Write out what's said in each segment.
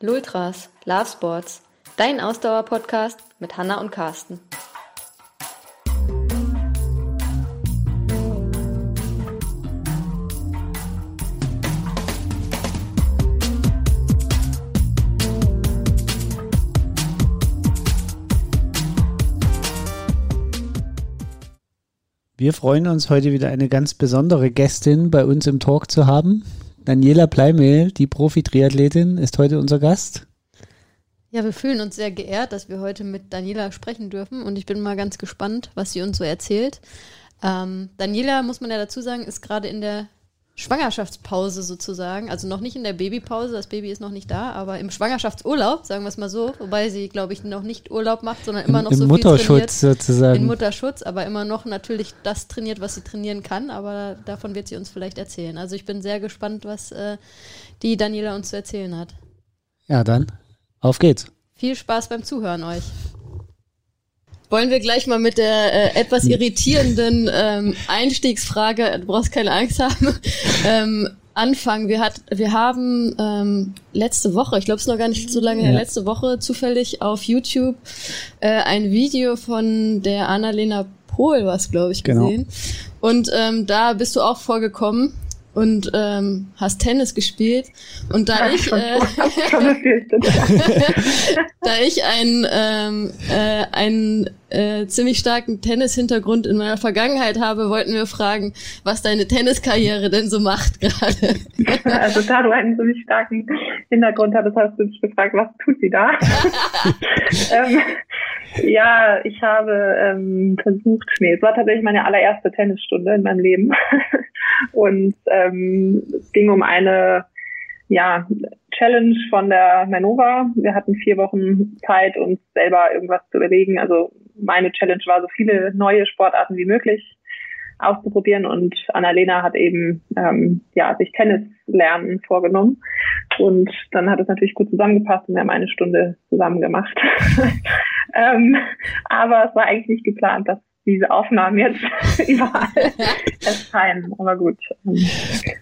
Lultras, Love Sports, dein Ausdauer-Podcast mit Hanna und Carsten. Wir freuen uns heute wieder eine ganz besondere Gästin bei uns im Talk zu haben. Daniela Pleimehl, die Profi-Triathletin, ist heute unser Gast. Ja, wir fühlen uns sehr geehrt, dass wir heute mit Daniela sprechen dürfen und ich bin mal ganz gespannt, was sie uns so erzählt. Ähm, Daniela, muss man ja dazu sagen, ist gerade in der Schwangerschaftspause sozusagen, also noch nicht in der Babypause, das Baby ist noch nicht da, aber im Schwangerschaftsurlaub, sagen wir es mal so, wobei sie, glaube ich, noch nicht Urlaub macht, sondern immer noch Im, so im viel trainiert. sozusagen. In Mutterschutz, aber immer noch natürlich das trainiert, was sie trainieren kann, aber davon wird sie uns vielleicht erzählen. Also ich bin sehr gespannt, was äh, die Daniela uns zu erzählen hat. Ja, dann auf geht's. Viel Spaß beim Zuhören euch. Wollen wir gleich mal mit der äh, etwas irritierenden ähm, Einstiegsfrage, du brauchst keine Angst haben, ähm, anfangen. Wir, hat, wir haben ähm, letzte Woche, ich glaube es noch gar nicht so lange her, letzte Woche zufällig auf YouTube äh, ein Video von der Annalena Pohl, was glaube ich, genau. gesehen. Genau. Und ähm, da bist du auch vorgekommen und ähm, hast Tennis gespielt. Und da ich, äh, da ich einen, ähm, äh, einen äh, ziemlich starken Tennis-Hintergrund in meiner Vergangenheit habe, wollten wir fragen, was deine Tenniskarriere denn so macht gerade. also da du einen ziemlich starken Hintergrund hattest, hast du dich gefragt, was tut sie da? ähm, ja, ich habe ähm, versucht, nee, es war tatsächlich meine allererste Tennisstunde in meinem Leben. Und ähm, es ging um eine ja, Challenge von der Manova. Wir hatten vier Wochen Zeit, uns selber irgendwas zu überlegen. Also meine Challenge war, so viele neue Sportarten wie möglich auszuprobieren und Annalena hat eben ähm, ja sich Tennis lernen vorgenommen und dann hat es natürlich gut zusammengepasst und wir haben eine Stunde zusammen gemacht. ähm, aber es war eigentlich nicht geplant, dass diese Aufnahmen jetzt überall erscheinen. Aber gut.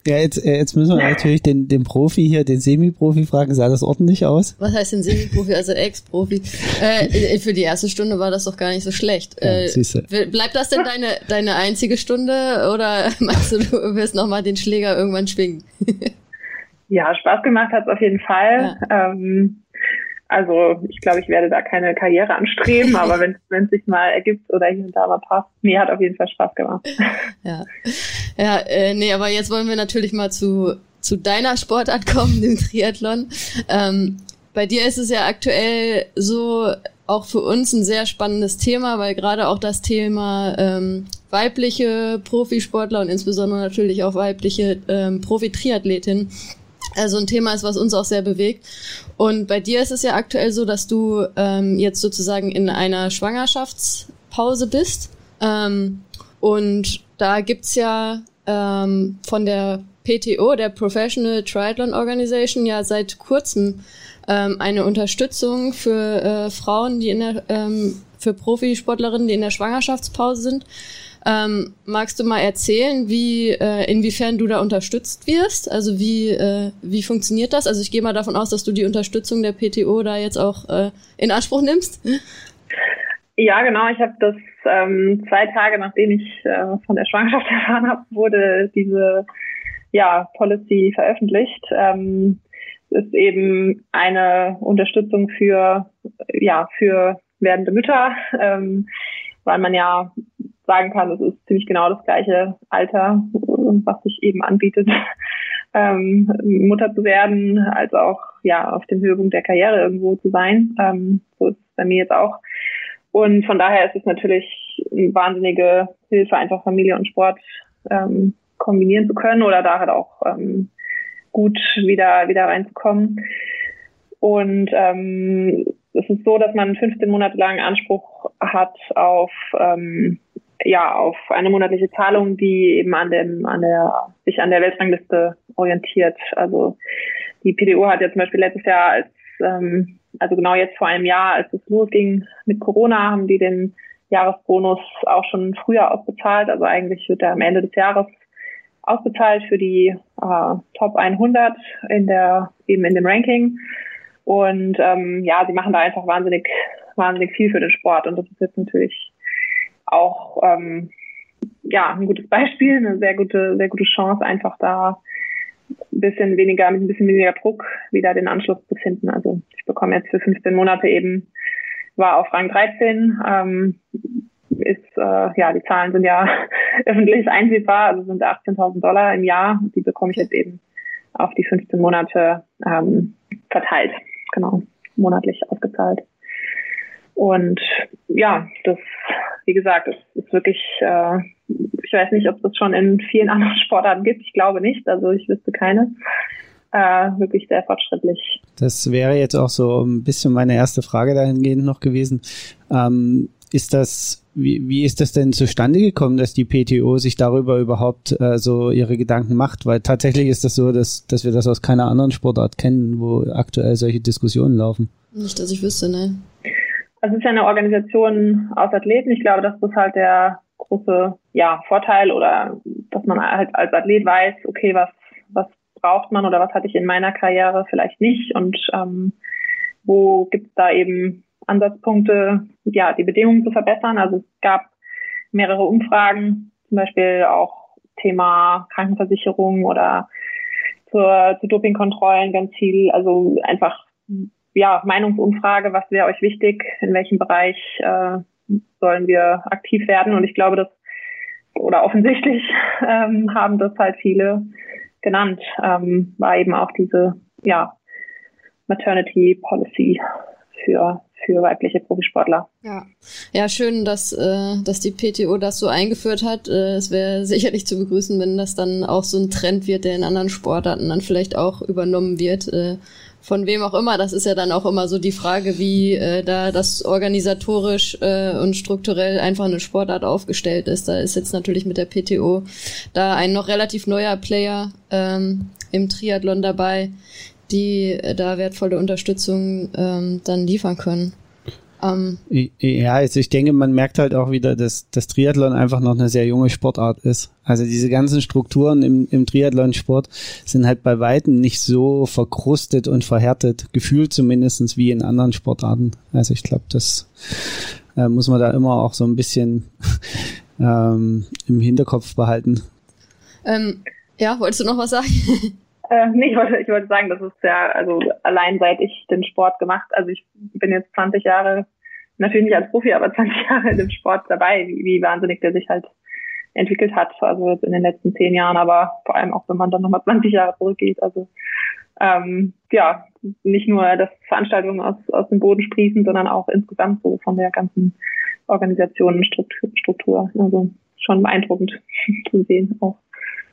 Ja, jetzt, äh, jetzt müssen wir natürlich den, den Profi hier, den Semi-Profi fragen, sah das ordentlich aus? Was heißt denn Semi-Profi, also Ex-Profi? Äh, für die erste Stunde war das doch gar nicht so schlecht. Ja, äh, bleibt das denn deine, deine einzige Stunde oder meinst du, du wirst nochmal den Schläger irgendwann schwingen? ja, Spaß gemacht hat es auf jeden Fall. Ja. Ähm, also ich glaube, ich werde da keine Karriere anstreben, aber wenn es sich mal ergibt oder hier und da mal passt, mir hat auf jeden Fall Spaß gemacht. Ja, ja äh, nee, aber jetzt wollen wir natürlich mal zu, zu deiner Sportart kommen, dem Triathlon. Ähm, bei dir ist es ja aktuell so auch für uns ein sehr spannendes Thema, weil gerade auch das Thema ähm, weibliche Profisportler und insbesondere natürlich auch weibliche ähm, Profi-Triathletin also ein Thema ist, was uns auch sehr bewegt. Und bei dir ist es ja aktuell so, dass du ähm, jetzt sozusagen in einer Schwangerschaftspause bist. Ähm, und da gibt's ja ähm, von der PTO, der Professional Triathlon Organization, ja seit kurzem ähm, eine Unterstützung für äh, Frauen, die in der ähm, für Profisportlerinnen, die in der Schwangerschaftspause sind. Ähm, magst du mal erzählen, wie äh, inwiefern du da unterstützt wirst? Also wie äh, wie funktioniert das? Also ich gehe mal davon aus, dass du die Unterstützung der PTO da jetzt auch äh, in Anspruch nimmst. Ja, genau. Ich habe das ähm, zwei Tage nachdem ich äh, von der Schwangerschaft erfahren habe, wurde diese ja Policy veröffentlicht. Ähm, ist eben eine Unterstützung für ja für werdende Mütter, ähm, weil man ja sagen kann, es ist ziemlich genau das gleiche Alter, was sich eben anbietet, ähm, Mutter zu werden, als auch ja auf dem Höhepunkt der Karriere irgendwo zu sein. Ähm, so ist es bei mir jetzt auch. Und von daher ist es natürlich eine wahnsinnige Hilfe, einfach Familie und Sport ähm, kombinieren zu können oder da halt auch ähm, gut wieder wieder reinzukommen. Und ähm, es ist so, dass man 15 Monate lang Anspruch hat auf ähm, ja auf eine monatliche Zahlung, die eben an dem an der sich an der Weltrangliste orientiert. Also die PDO hat ja zum Beispiel letztes Jahr als ähm, also genau jetzt vor einem Jahr, als es losging mit Corona, haben die den Jahresbonus auch schon früher ausbezahlt. Also eigentlich wird er am Ende des Jahres ausbezahlt für die äh, Top 100 in der eben in dem Ranking. Und ähm, ja, sie machen da einfach wahnsinnig, wahnsinnig viel für den Sport. Und das ist jetzt natürlich auch ähm, ja ein gutes Beispiel, eine sehr gute, sehr gute Chance, einfach da ein bisschen weniger, mit ein bisschen weniger Druck wieder den Anschluss zu finden. Also ich bekomme jetzt für 15 Monate eben, war auf Rang 13, ähm, ist, äh, ja, die Zahlen sind ja öffentlich einsehbar, also sind 18.000 Dollar im Jahr. Die bekomme ich jetzt eben auf die 15 Monate ähm, verteilt, genau, monatlich ausgezahlt. Und ja, das, wie gesagt, es ist wirklich, äh, ich weiß nicht, ob es das schon in vielen anderen Sportarten gibt. Ich glaube nicht, also ich wüsste keine. Äh, wirklich sehr fortschrittlich. Das wäre jetzt auch so ein bisschen meine erste Frage dahingehend noch gewesen. Ähm, ist das, wie, wie ist das denn zustande gekommen, dass die PTO sich darüber überhaupt äh, so ihre Gedanken macht? Weil tatsächlich ist das so, dass, dass wir das aus keiner anderen Sportart kennen, wo aktuell solche Diskussionen laufen. Nicht, dass ich wüsste, ne. Also es ist ja eine Organisation aus Athleten. Ich glaube, das ist halt der große ja, Vorteil oder dass man halt als Athlet weiß, okay, was, was braucht man oder was hatte ich in meiner Karriere vielleicht nicht und ähm, wo gibt es da eben Ansatzpunkte, ja, die Bedingungen zu verbessern. Also es gab mehrere Umfragen, zum Beispiel auch Thema Krankenversicherung oder zur, zu Dopingkontrollen ganz viel. Also einfach ja, Meinungsumfrage, was wäre euch wichtig, in welchem Bereich äh, sollen wir aktiv werden. Und ich glaube, dass, oder offensichtlich ähm, haben das halt viele genannt, ähm, war eben auch diese, ja, Maternity Policy für für weibliche Profisportler. Ja, ja schön, dass, äh, dass die PTO das so eingeführt hat. Äh, es wäre sicherlich zu begrüßen, wenn das dann auch so ein Trend wird, der in anderen Sportarten dann vielleicht auch übernommen wird. Äh, von wem auch immer. Das ist ja dann auch immer so die Frage, wie äh, da das organisatorisch äh, und strukturell einfach eine Sportart aufgestellt ist. Da ist jetzt natürlich mit der PTO da ein noch relativ neuer Player ähm, im Triathlon dabei, die äh, da wertvolle Unterstützung ähm, dann liefern können. Ähm, ja, also ich denke, man merkt halt auch wieder, dass das Triathlon einfach noch eine sehr junge Sportart ist. Also diese ganzen Strukturen im, im Triathlon-Sport sind halt bei Weitem nicht so verkrustet und verhärtet, gefühlt zumindestens wie in anderen Sportarten. Also ich glaube, das äh, muss man da immer auch so ein bisschen ähm, im Hinterkopf behalten. Ähm, ja, wolltest du noch was sagen? Äh, nee, ich wollte, ich wollte sagen, das ist ja, also allein seit ich den Sport gemacht, also ich bin jetzt 20 Jahre, natürlich nicht als Profi, aber 20 Jahre in dem Sport dabei, wie, wie wahnsinnig der sich halt entwickelt hat, also jetzt in den letzten zehn Jahren, aber vor allem auch, wenn man dann nochmal 20 Jahre zurückgeht, also ähm, ja, nicht nur, dass Veranstaltungen aus, aus dem Boden sprießen, sondern auch insgesamt so von der ganzen Organisationenstruktur, Struktur, also schon beeindruckend zu sehen auch.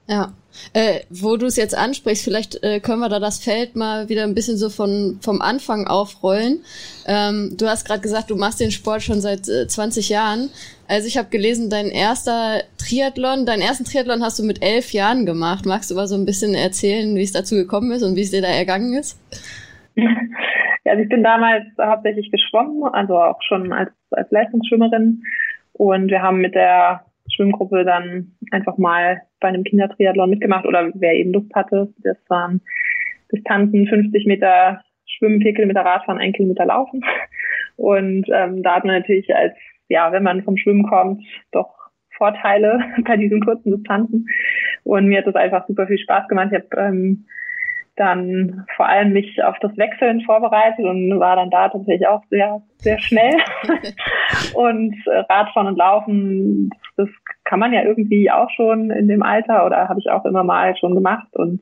Ja, äh, wo du es jetzt ansprichst, vielleicht äh, können wir da das Feld mal wieder ein bisschen so von vom Anfang aufrollen. Ähm, du hast gerade gesagt, du machst den Sport schon seit äh, 20 Jahren. Also ich habe gelesen, dein erster Triathlon, deinen ersten Triathlon hast du mit elf Jahren gemacht. Magst du mal so ein bisschen erzählen, wie es dazu gekommen ist und wie es dir da ergangen ist? Ja, also ich bin damals hauptsächlich geschwommen, also auch schon als, als Leistungsschwimmerin. Und wir haben mit der Schwimmgruppe dann einfach mal bei einem Kindertriathlon mitgemacht oder wer eben Lust hatte. Das waren Distanzen 50 Meter Schwimmen, 4 Kilometer Radfahren, 1 Kilometer Laufen. Und ähm, da hat man natürlich als, ja, wenn man vom Schwimmen kommt, doch Vorteile bei diesen kurzen Distanzen. Und mir hat das einfach super viel Spaß gemacht. Ich habe ähm, dann vor allem mich auf das Wechseln vorbereitet und war dann da tatsächlich auch sehr, sehr schnell. und äh, Radfahren und Laufen, das kann man ja irgendwie auch schon in dem Alter oder habe ich auch immer mal schon gemacht und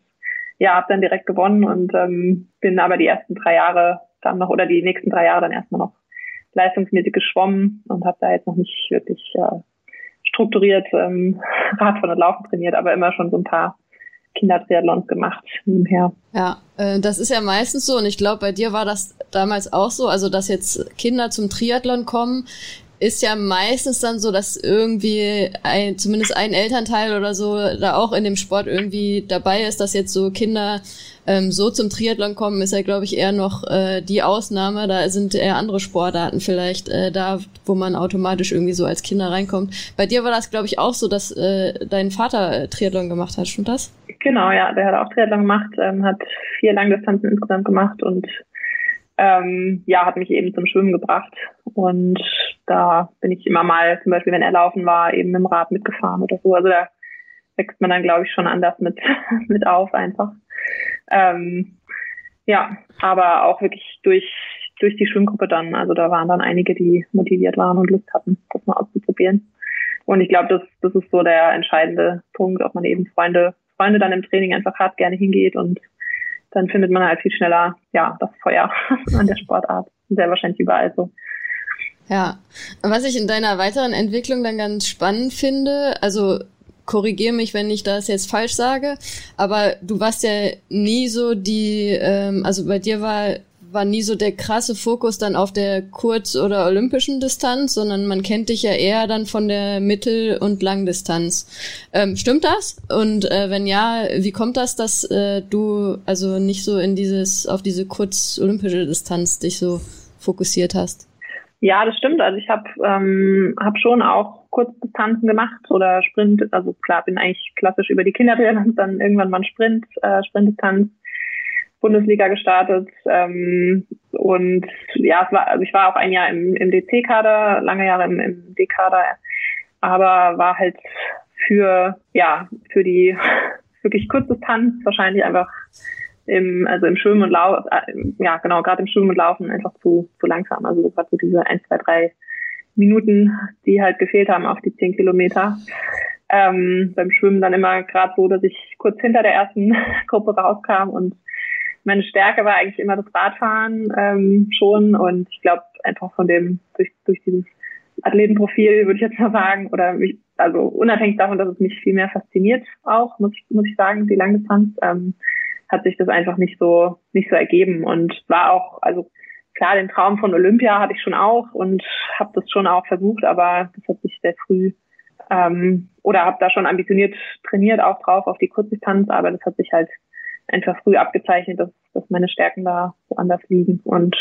ja, habe dann direkt gewonnen und ähm, bin aber die ersten drei Jahre dann noch oder die nächsten drei Jahre dann erstmal noch leistungsmäßig geschwommen und habe da jetzt noch nicht wirklich äh, strukturiert ähm, Radfahren und Laufen trainiert, aber immer schon so ein paar Kindertriathlons gemacht nebenher. Ja, äh, das ist ja meistens so und ich glaube, bei dir war das damals auch so, also dass jetzt Kinder zum Triathlon kommen, ist ja meistens dann so, dass irgendwie ein, zumindest ein Elternteil oder so da auch in dem Sport irgendwie dabei ist, dass jetzt so Kinder ähm, so zum Triathlon kommen, ist ja, glaube ich, eher noch äh, die Ausnahme. Da sind eher andere Sportarten vielleicht äh, da, wo man automatisch irgendwie so als Kinder reinkommt. Bei dir war das, glaube ich, auch so, dass äh, dein Vater äh, Triathlon gemacht hat, stimmt das? Genau, ja, der hat auch Triathlon gemacht, ähm, hat vier Langdistanzen insgesamt gemacht und ähm, ja, hat mich eben zum Schwimmen gebracht. Und da bin ich immer mal, zum Beispiel, wenn er laufen war, eben im Rad mitgefahren oder so. Also da wächst man dann, glaube ich, schon anders mit, mit auf einfach. Ähm, ja, aber auch wirklich durch, durch die Schwimmgruppe dann. Also da waren dann einige, die motiviert waren und Lust hatten, das mal auszuprobieren. Und ich glaube, das, das ist so der entscheidende Punkt, ob man eben Freunde, Freunde dann im Training einfach hart gerne hingeht und dann findet man halt viel schneller, ja, das Feuer an der Sportart. Sehr wahrscheinlich überall so. Ja, was ich in deiner weiteren Entwicklung dann ganz spannend finde, also korrigiere mich, wenn ich das jetzt falsch sage, aber du warst ja nie so die, ähm, also bei dir war war nie so der krasse Fokus dann auf der Kurz- oder olympischen Distanz, sondern man kennt dich ja eher dann von der Mittel- und Langdistanz. Ähm, stimmt das? Und äh, wenn ja, wie kommt das, dass äh, du also nicht so in dieses auf diese kurz-olympische Distanz dich so fokussiert hast? Ja, das stimmt. Also ich habe ähm, hab schon auch Kurzdistanzen gemacht oder Sprint. Also klar, bin eigentlich klassisch über die Kindertriathlons dann irgendwann mal Sprint, äh, Sprintdistanz, Bundesliga gestartet. Ähm, und ja, es war, also ich war auch ein Jahr im, im DC-Kader, lange Jahre im, im D-Kader, aber war halt für ja für die wirklich Kurzdistanz wahrscheinlich einfach im, also im Schwimmen und Laufen, äh, ja genau, gerade im Schwimmen und Laufen einfach zu, zu langsam. Also war so diese ein, zwei, drei Minuten, die halt gefehlt haben auf die zehn Kilometer. Ähm, beim Schwimmen dann immer gerade so, dass ich kurz hinter der ersten Gruppe rauskam und meine Stärke war eigentlich immer das Radfahren ähm, schon. Und ich glaube einfach von dem durch, durch dieses Athletenprofil würde ich jetzt mal sagen oder mich, also unabhängig davon, dass es mich viel mehr fasziniert auch muss ich muss ich sagen die Langdistanz ähm, hat sich das einfach nicht so nicht so ergeben. Und war auch also klar den Traum von Olympia hatte ich schon auch und habe das schon auch versucht, aber das hat sich sehr früh ähm, oder habe da schon ambitioniert trainiert auch drauf auf die Kurzdistanz, aber das hat sich halt einfach früh abgezeichnet, dass, dass meine Stärken da woanders liegen und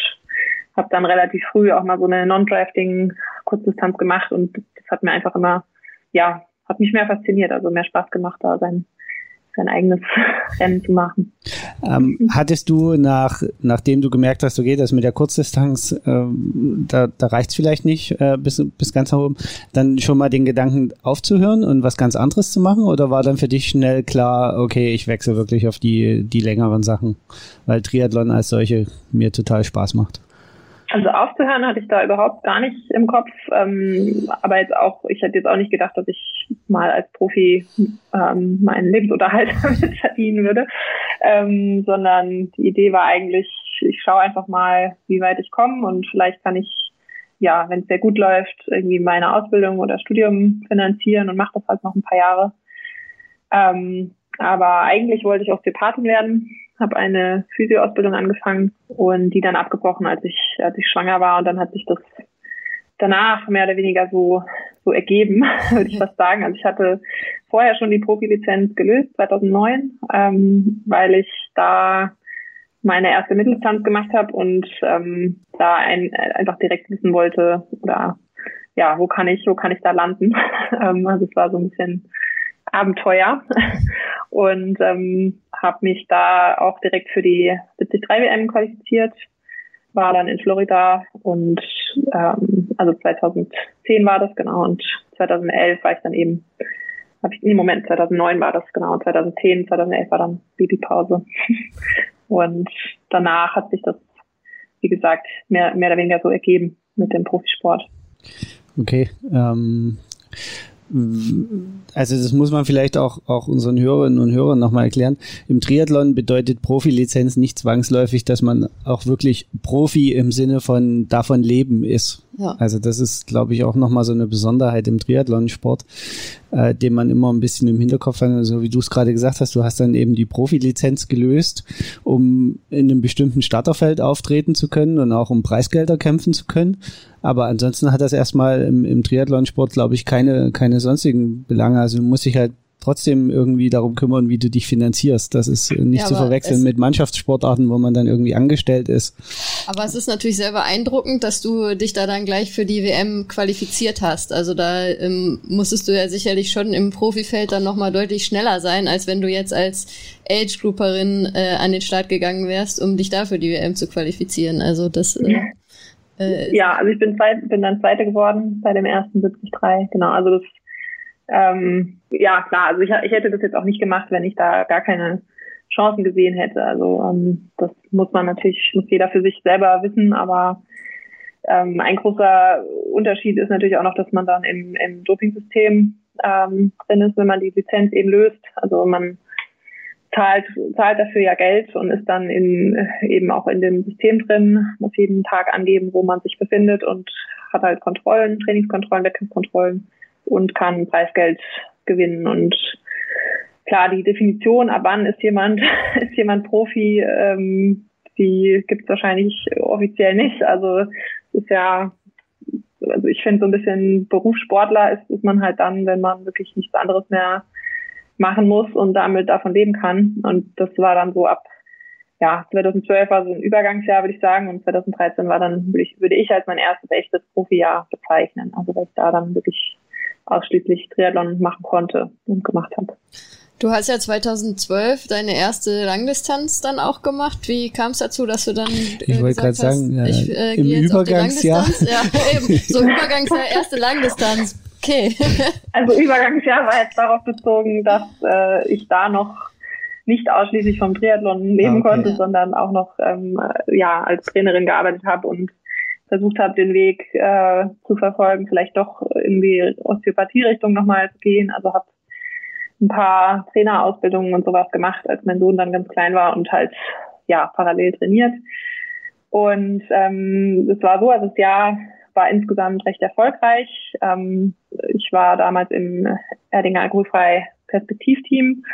habe dann relativ früh auch mal so eine Non-Drafting Kurzdistanz gemacht und das hat mir einfach immer ja hat mich mehr fasziniert, also mehr Spaß gemacht da sein sein eigenes Rennen zu machen. Ähm, hattest du nach, nachdem du gemerkt hast, okay, das mit der Kurzdistanz, ähm, da, da reicht's vielleicht nicht äh, bis, bis ganz nach oben, dann schon mal den Gedanken aufzuhören und was ganz anderes zu machen? Oder war dann für dich schnell klar, okay, ich wechsle wirklich auf die, die längeren Sachen, weil Triathlon als solche mir total Spaß macht? Also aufzuhören hatte ich da überhaupt gar nicht im Kopf. Ähm, aber jetzt auch, ich hätte jetzt auch nicht gedacht, dass ich mal als Profi ähm, meinen Lebensunterhalt damit verdienen würde. Ähm, sondern die Idee war eigentlich, ich schaue einfach mal, wie weit ich komme und vielleicht kann ich, ja, wenn es sehr gut läuft, irgendwie meine Ausbildung oder Studium finanzieren und mache das halt noch ein paar Jahre. Ähm, aber eigentlich wollte ich Osteopathin werden habe eine Physioausbildung angefangen und die dann abgebrochen, als ich, als ich schwanger war. Und dann hat sich das danach mehr oder weniger so, so ergeben, würde ich fast sagen. Also ich hatte vorher schon die Profilizenz gelöst, 2009, ähm, weil ich da meine erste Mitteldistanz gemacht habe und ähm, da ein, einfach direkt wissen wollte oder ja, wo kann ich, wo kann ich da landen? ähm, also es war so ein bisschen Abenteuer. Und ähm, habe mich da auch direkt für die 73 WM qualifiziert, war dann in Florida und ähm, also 2010 war das genau. Und 2011 war ich dann eben habe ich im Moment 2009 war das genau. 2010 2011 war dann Babypause. Und danach hat sich das wie gesagt mehr mehr oder weniger so ergeben mit dem Profisport. Okay, ähm, also das muss man vielleicht auch, auch unseren Hörerinnen und Hörern nochmal erklären. Im Triathlon bedeutet Profilizenz nicht zwangsläufig, dass man auch wirklich Profi im Sinne von davon leben ist. Also das ist, glaube ich, auch nochmal so eine Besonderheit im Triathlonsport, äh, den man immer ein bisschen im Hinterkopf hat. Also wie du es gerade gesagt hast, du hast dann eben die Profilizenz gelöst, um in einem bestimmten Starterfeld auftreten zu können und auch um Preisgelder kämpfen zu können. Aber ansonsten hat das erstmal im, im Triathlonsport, glaube ich, keine, keine sonstigen Belange. Also du musst dich halt trotzdem irgendwie darum kümmern, wie du dich finanzierst. Das ist nicht ja, zu verwechseln mit Mannschaftssportarten, wo man dann irgendwie angestellt ist Aber es ist natürlich sehr beeindruckend, dass du dich da dann gleich für die WM qualifiziert hast. Also da ähm, musstest du ja sicherlich schon im Profifeld dann nochmal deutlich schneller sein, als wenn du jetzt als Age-Grouperin äh, an den Start gegangen wärst, um dich da für die WM zu qualifizieren. Also das äh, äh, ja, also ich bin, zweit, bin dann Zweite geworden bei dem ersten 73. Genau, also das, ähm, ja klar, also ich, ich hätte das jetzt auch nicht gemacht, wenn ich da gar keine Chancen gesehen hätte. Also ähm, das muss man natürlich, muss jeder für sich selber wissen, aber ähm, ein großer Unterschied ist natürlich auch noch, dass man dann im, im Dopingsystem ähm, drin ist, wenn man die Lizenz eben löst. Also man zahlt, zahlt dafür ja Geld und ist dann in, eben auch in dem System drin, muss jeden Tag angeben, wo man sich befindet und hat halt Kontrollen, Trainingskontrollen, Wettkampfkontrollen und kann Preisgeld gewinnen. Und klar, die Definition, ab wann ist jemand, ist jemand Profi, ähm, die gibt es wahrscheinlich offiziell nicht. Also es ist ja, also ich finde so ein bisschen Berufssportler ist, ist man halt dann, wenn man wirklich nichts anderes mehr machen muss und damit davon leben kann. Und das war dann so ab, ja, 2012 war so ein Übergangsjahr, würde ich sagen, und 2013 war dann, würde ich, würde ich als mein erstes echtes Profijahr bezeichnen. Also weil ich da dann wirklich ausschließlich Triathlon machen konnte und gemacht habe. Du hast ja 2012 deine erste Langdistanz dann auch gemacht. Wie kam es dazu, dass du dann äh, ich wollte gerade sagen, ja, ich, äh, im Übergangsjahr, ja, eben, so Übergangsjahr erste Langdistanz. Okay. also Übergangsjahr war jetzt darauf bezogen, dass äh, ich da noch nicht ausschließlich vom Triathlon leben ah, okay. konnte, sondern auch noch ähm, ja als Trainerin gearbeitet habe und versucht habe, den Weg äh, zu verfolgen, vielleicht doch in die Osteopathie-Richtung nochmal zu gehen. Also habe ein paar Trainerausbildungen und sowas gemacht, als mein Sohn dann ganz klein war und halt ja parallel trainiert. Und ähm, es war so, also das Jahr war insgesamt recht erfolgreich. Ähm, ich war damals im Erdinger Alkoholfrei Perspektivteam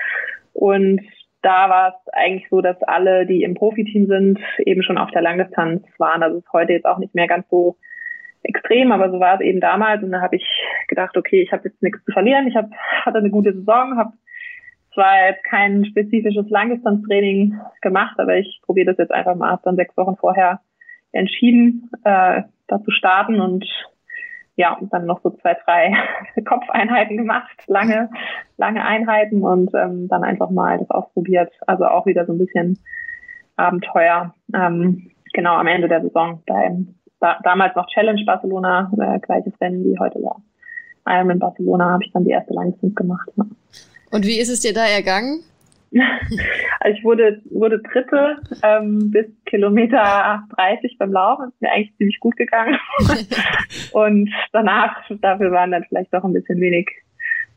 und da war es eigentlich so, dass alle, die im Profiteam sind, eben schon auf der Langdistanz waren. Also ist heute jetzt auch nicht mehr ganz so extrem, aber so war es eben damals. Und da habe ich gedacht, okay, ich habe jetzt nichts zu verlieren. Ich hab, hatte eine gute Saison, habe zwar jetzt kein spezifisches Langdistanztraining gemacht, aber ich probiere das jetzt einfach mal. Habe dann sechs Wochen vorher entschieden, äh, da zu starten und ja, und dann noch so zwei, drei Kopfeinheiten gemacht, lange, lange Einheiten und ähm, dann einfach mal das ausprobiert. Also auch wieder so ein bisschen Abenteuer. Ähm, genau am Ende der Saison beim da, damals noch Challenge Barcelona, äh, gleiches Rennen wie heute war. Ironman Barcelona habe ich dann die erste Langdistanz gemacht. Ja. Und wie ist es dir da ergangen? Also ich wurde, wurde Dritte ähm, bis Kilometer 30 beim Laufen. Ist mir eigentlich ziemlich gut gegangen. und danach, dafür waren dann vielleicht doch ein bisschen wenig,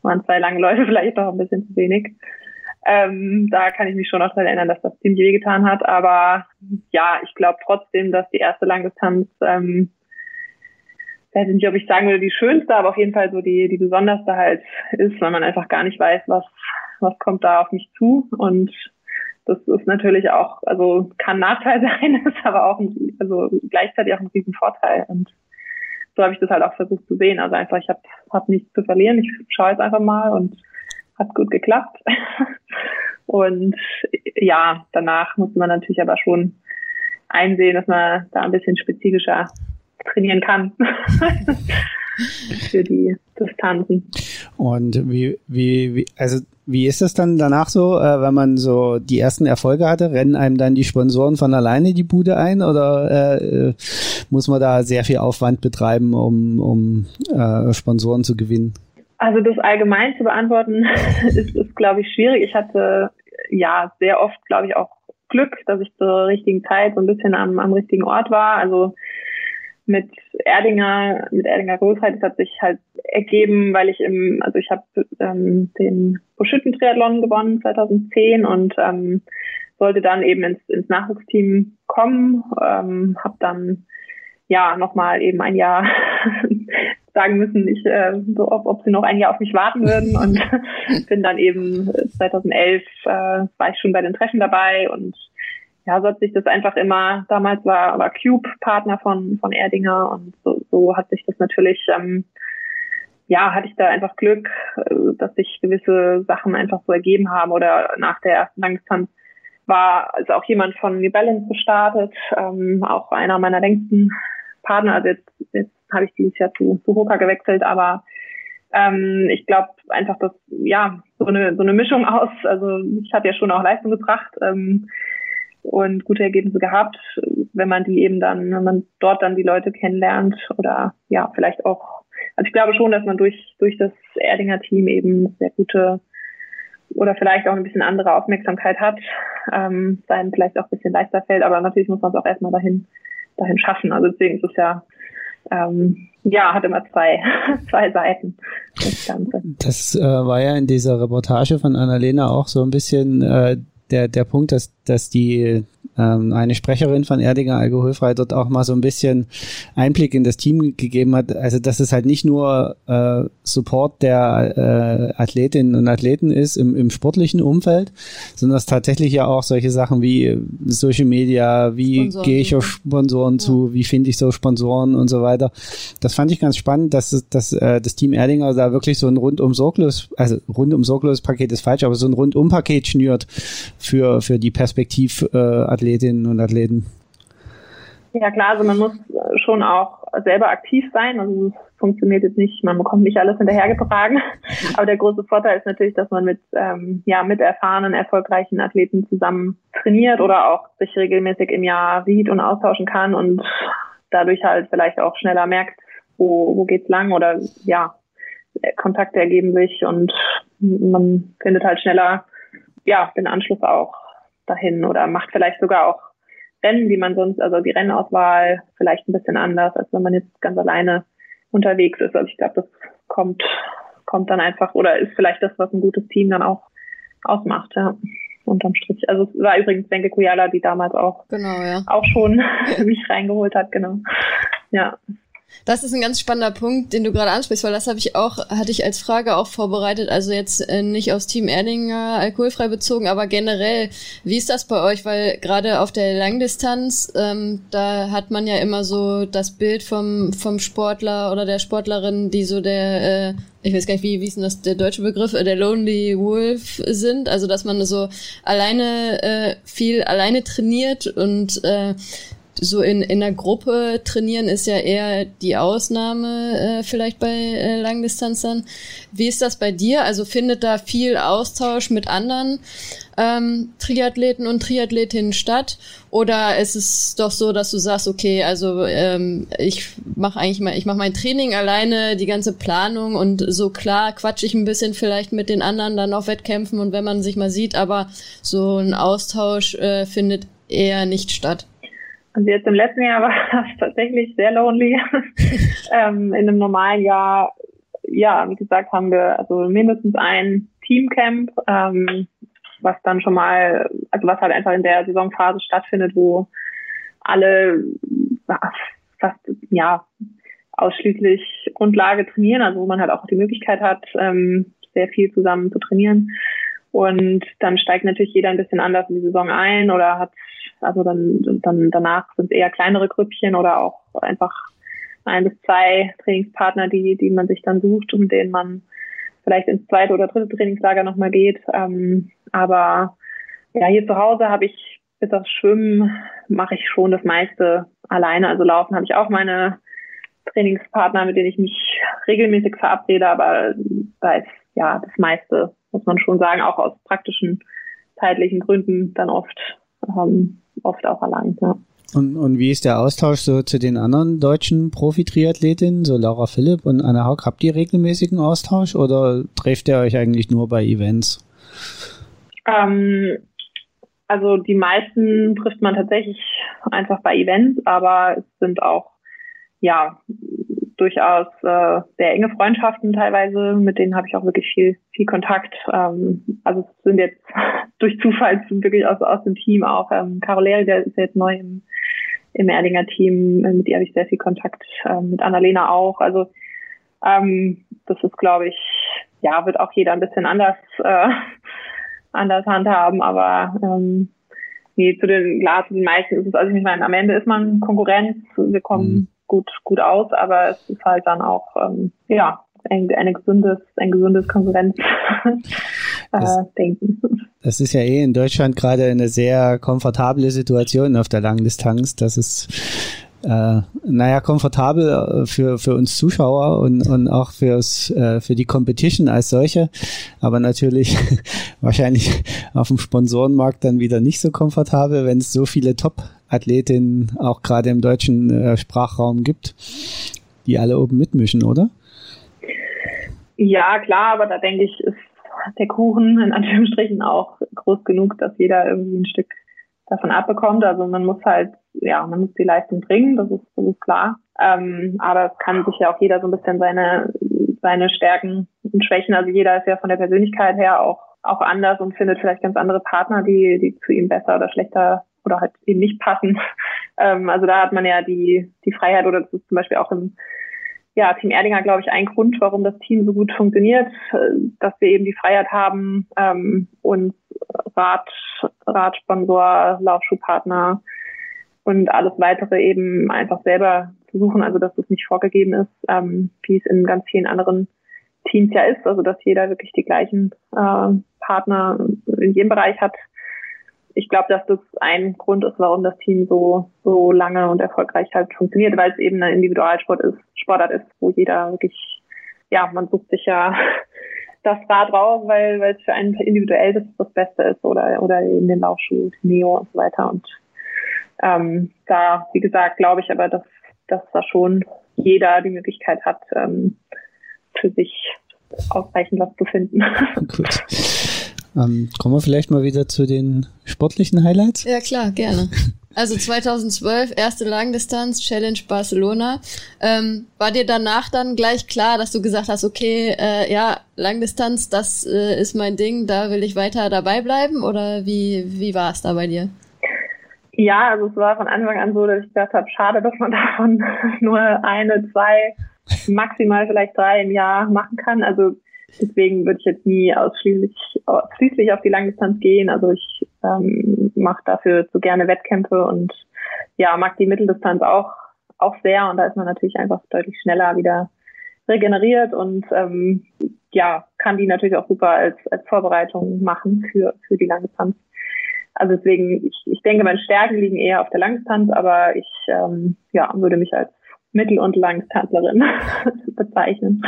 waren zwei lange Läufe vielleicht doch ein bisschen zu wenig. Ähm, da kann ich mich schon noch daran erinnern, dass das ziemlich wehgetan hat. Aber ja, ich glaube trotzdem, dass die erste Langdistanz, ähm, weiß nicht, ob ich sagen würde, die schönste, aber auf jeden Fall so die, die besonderste halt ist, weil man einfach gar nicht weiß, was, was kommt da auf mich zu. Und das ist natürlich auch, also kann Nachteil sein, ist aber auch ein, also gleichzeitig auch ein Riesenvorteil. Und so habe ich das halt auch versucht zu sehen. Also einfach, ich habe hab nichts zu verlieren. Ich schaue jetzt einfach mal und hat gut geklappt. Und ja, danach muss man natürlich aber schon einsehen, dass man da ein bisschen spezifischer trainieren kann für die Distanzen. Und wie, wie, wie, also wie ist das dann danach so, äh, wenn man so die ersten Erfolge hatte? Rennen einem dann die Sponsoren von alleine die Bude ein oder äh, muss man da sehr viel Aufwand betreiben, um, um äh, Sponsoren zu gewinnen? Also das allgemein zu beantworten ist, ist glaube ich, schwierig. Ich hatte ja sehr oft, glaube ich, auch Glück, dass ich zur richtigen Zeit so ein bisschen am, am richtigen Ort war. Also mit Erdinger, mit Erdinger Großheit, das hat sich halt ergeben, weil ich im, also ich habe ähm, den Buschütten-Triathlon gewonnen 2010 und ähm, sollte dann eben ins, ins Nachwuchsteam kommen, ähm, habe dann ja nochmal eben ein Jahr sagen müssen, ich, äh, so, ob, ob sie noch ein Jahr auf mich warten würden und bin dann eben 2011 äh, war ich schon bei den Treffen dabei und ja, so hat sich das einfach immer, damals war, war Cube Partner von, von Erdinger und so, so hat sich das natürlich, ähm, ja, hatte ich da einfach Glück, äh, dass sich gewisse Sachen einfach so ergeben haben oder nach der ersten Langdistanz war also auch jemand von New Balance gestartet, ähm, auch einer meiner längsten Partner. Also jetzt, jetzt habe ich dieses Jahr zu, zu Hoka gewechselt, aber ähm, ich glaube einfach, dass ja so eine so eine Mischung aus. Also ich habe ja schon auch Leistung gebracht ähm, und gute Ergebnisse gehabt, wenn man die eben dann, wenn man dort dann die Leute kennenlernt oder ja vielleicht auch. Also ich glaube schon, dass man durch durch das Erdinger Team eben sehr gute oder vielleicht auch ein bisschen andere Aufmerksamkeit hat, ähm, sein vielleicht auch ein bisschen leichter fällt, aber natürlich muss man es auch erstmal dahin, dahin schaffen. Also deswegen ist es ja, ähm, ja, hat immer zwei, zwei Seiten. Das, Ganze. das äh, war ja in dieser Reportage von Annalena auch so ein bisschen äh, der, der Punkt, dass, dass die ähm, eine Sprecherin von Erdinger Alkoholfrei dort auch mal so ein bisschen Einblick in das Team gegeben hat. Also dass es halt nicht nur äh, Support der äh, Athletinnen und Athleten ist im, im sportlichen Umfeld, sondern dass tatsächlich ja auch solche Sachen wie Social Media, wie gehe ich auf Sponsoren ja. zu, wie finde ich so Sponsoren und so weiter. Das fand ich ganz spannend, dass, dass äh, das Team Erdinger da wirklich so ein rundum sorglos, also rundum sorglos Paket ist falsch, aber so ein rundum Paket schnürt für, für die Perspektiv äh, Athletinnen und Athleten? Ja klar, also man muss schon auch selber aktiv sein. Also es funktioniert jetzt nicht, man bekommt nicht alles hinterhergetragen. Aber der große Vorteil ist natürlich, dass man mit, ähm, ja, mit erfahrenen, erfolgreichen Athleten zusammen trainiert oder auch sich regelmäßig im Jahr sieht und austauschen kann und dadurch halt vielleicht auch schneller merkt, wo, wo geht's lang oder ja, Kontakte ergeben sich und man findet halt schneller ja den Anschluss auch dahin oder macht vielleicht sogar auch Rennen, wie man sonst, also die Rennauswahl vielleicht ein bisschen anders, als wenn man jetzt ganz alleine unterwegs ist. Also ich glaube, das kommt, kommt dann einfach oder ist vielleicht das, was ein gutes Team dann auch ausmacht, ja. Unterm Strich. Also es war übrigens Benke Kuyala, die damals auch, genau, ja. auch schon mich reingeholt hat, genau. Ja, das ist ein ganz spannender Punkt, den du gerade ansprichst, weil das habe ich auch, hatte ich als Frage auch vorbereitet, also jetzt äh, nicht aufs Team Erdinger alkoholfrei bezogen, aber generell, wie ist das bei euch? Weil gerade auf der Langdistanz, ähm, da hat man ja immer so das Bild vom, vom Sportler oder der Sportlerin, die so der, äh, ich weiß gar nicht, wie, wie ist denn das der deutsche Begriff, äh, der Lonely Wolf sind, also dass man so alleine äh, viel alleine trainiert und äh, so in, in der Gruppe trainieren ist ja eher die Ausnahme äh, vielleicht bei äh, Langdistanzern. Wie ist das bei dir? Also findet da viel Austausch mit anderen ähm, Triathleten und Triathletinnen statt? Oder ist es doch so, dass du sagst, okay, also ähm, ich mache eigentlich mal, ich mache mein Training alleine, die ganze Planung und so klar quatsche ich ein bisschen vielleicht mit den anderen dann auf Wettkämpfen und wenn man sich mal sieht, aber so ein Austausch äh, findet eher nicht statt. Also jetzt im letzten Jahr war es tatsächlich sehr lonely. ähm, in einem normalen Jahr, ja, wie gesagt, haben wir also mindestens ein Teamcamp, ähm, was dann schon mal, also was halt einfach in der Saisonphase stattfindet, wo alle fast ja ausschließlich Grundlage trainieren, also wo man halt auch die Möglichkeit hat, ähm, sehr viel zusammen zu trainieren. Und dann steigt natürlich jeder ein bisschen anders in die Saison ein oder hat also dann, dann danach sind es eher kleinere Grüppchen oder auch einfach ein bis zwei Trainingspartner, die, die man sich dann sucht, um denen man vielleicht ins zweite oder dritte Trainingslager nochmal geht. Ähm, aber ja, hier zu Hause habe ich bis aufs Schwimmen mache ich schon das meiste alleine. Also laufen habe ich auch meine Trainingspartner, mit denen ich mich regelmäßig verabrede, aber da ist ja das meiste, muss man schon sagen, auch aus praktischen zeitlichen Gründen dann oft ähm, oft auch allein. Ja. Und, und wie ist der Austausch so zu den anderen deutschen Profi-Triathletinnen, so Laura Philipp und Anna Haug? Habt ihr regelmäßigen Austausch oder trefft ihr euch eigentlich nur bei Events? Ähm, also die meisten trifft man tatsächlich einfach bei Events, aber es sind auch ja durchaus äh, sehr enge Freundschaften teilweise, mit denen habe ich auch wirklich viel, viel Kontakt. Ähm, also es sind jetzt durch Zufall wirklich aus, aus dem Team auch ähm, Caroleri, der ist jetzt neu im, im Erdinger Team, mit ihr habe ich sehr viel Kontakt, ähm, mit Annalena auch. Also ähm, das ist, glaube ich, ja, wird auch jeder ein bisschen anders, äh, anders handhaben, aber ähm, nee, zu den, klar, den meisten ist es, also ich meine, am Ende ist man Konkurrenz, wir kommen mhm gut, gut aus, aber es ist halt dann auch, ähm, ja, ein, eine gesundes, ein gesundes Konkurrenz. äh. Das ist ja eh in Deutschland gerade eine sehr komfortable Situation auf der Langdistanz. Das ist äh, naja, komfortabel äh, für, für uns Zuschauer und, und auch fürs, äh, für die Competition als solche, aber natürlich wahrscheinlich auf dem Sponsorenmarkt dann wieder nicht so komfortabel, wenn es so viele Top-Athletinnen auch gerade im deutschen äh, Sprachraum gibt, die alle oben mitmischen, oder? Ja, klar, aber da denke ich, ist der Kuchen in Anführungsstrichen auch groß genug, dass jeder irgendwie ein Stück davon abbekommt. Also man muss halt, ja, man muss die Leistung bringen, das ist, das ist klar. Ähm, aber es kann sich ja auch jeder so ein bisschen seine, seine Stärken und Schwächen, also jeder ist ja von der Persönlichkeit her auch, auch anders und findet vielleicht ganz andere Partner, die, die zu ihm besser oder schlechter oder halt eben nicht passen. Ähm, also da hat man ja die, die Freiheit oder das ist zum Beispiel auch im ja, Team Erdinger, glaube ich, ein Grund, warum das Team so gut funktioniert, dass wir eben die Freiheit haben, ähm, uns Rad, Radsponsor, Laufschuhpartner und alles weitere eben einfach selber zu suchen, also dass es nicht vorgegeben ist, ähm, wie es in ganz vielen anderen Teams ja ist, also dass jeder wirklich die gleichen äh, Partner in jedem Bereich hat, ich glaube, dass das ein Grund ist, warum das Team so, so lange und erfolgreich halt funktioniert, weil es eben ein Individualsport ist, Sportart ist, wo jeder wirklich, ja, man sucht sich ja das Rad raus, weil, weil es für einen individuell das, das Beste ist oder, oder in den Laufschuh, Neo und so weiter. Und ähm, da, wie gesagt, glaube ich aber, dass, dass da schon jeder die Möglichkeit hat, ähm, für sich ausreichend was zu finden. Gut. Ähm, kommen wir vielleicht mal wieder zu den sportlichen Highlights? Ja, klar, gerne. Also 2012, erste Langdistanz, Challenge Barcelona. Ähm, war dir danach dann gleich klar, dass du gesagt hast, okay, äh, ja, Langdistanz, das äh, ist mein Ding, da will ich weiter dabei bleiben? Oder wie, wie war es da bei dir? Ja, also es war von Anfang an so, dass ich gedacht habe, schade, dass man davon nur eine, zwei, maximal vielleicht drei im Jahr machen kann. Also Deswegen würde ich jetzt nie ausschließlich, ausschließlich auf die Langdistanz gehen. Also ich ähm, mache dafür so gerne Wettkämpfe und ja, mag die Mitteldistanz auch, auch sehr. Und da ist man natürlich einfach deutlich schneller wieder regeneriert und ähm, ja, kann die natürlich auch super als, als Vorbereitung machen für, für die Langdistanz. Also deswegen, ich, ich denke, meine Stärken liegen eher auf der Langdistanz, aber ich ähm, ja, würde mich als Mittel- und Langdistanzlerin bezeichnen.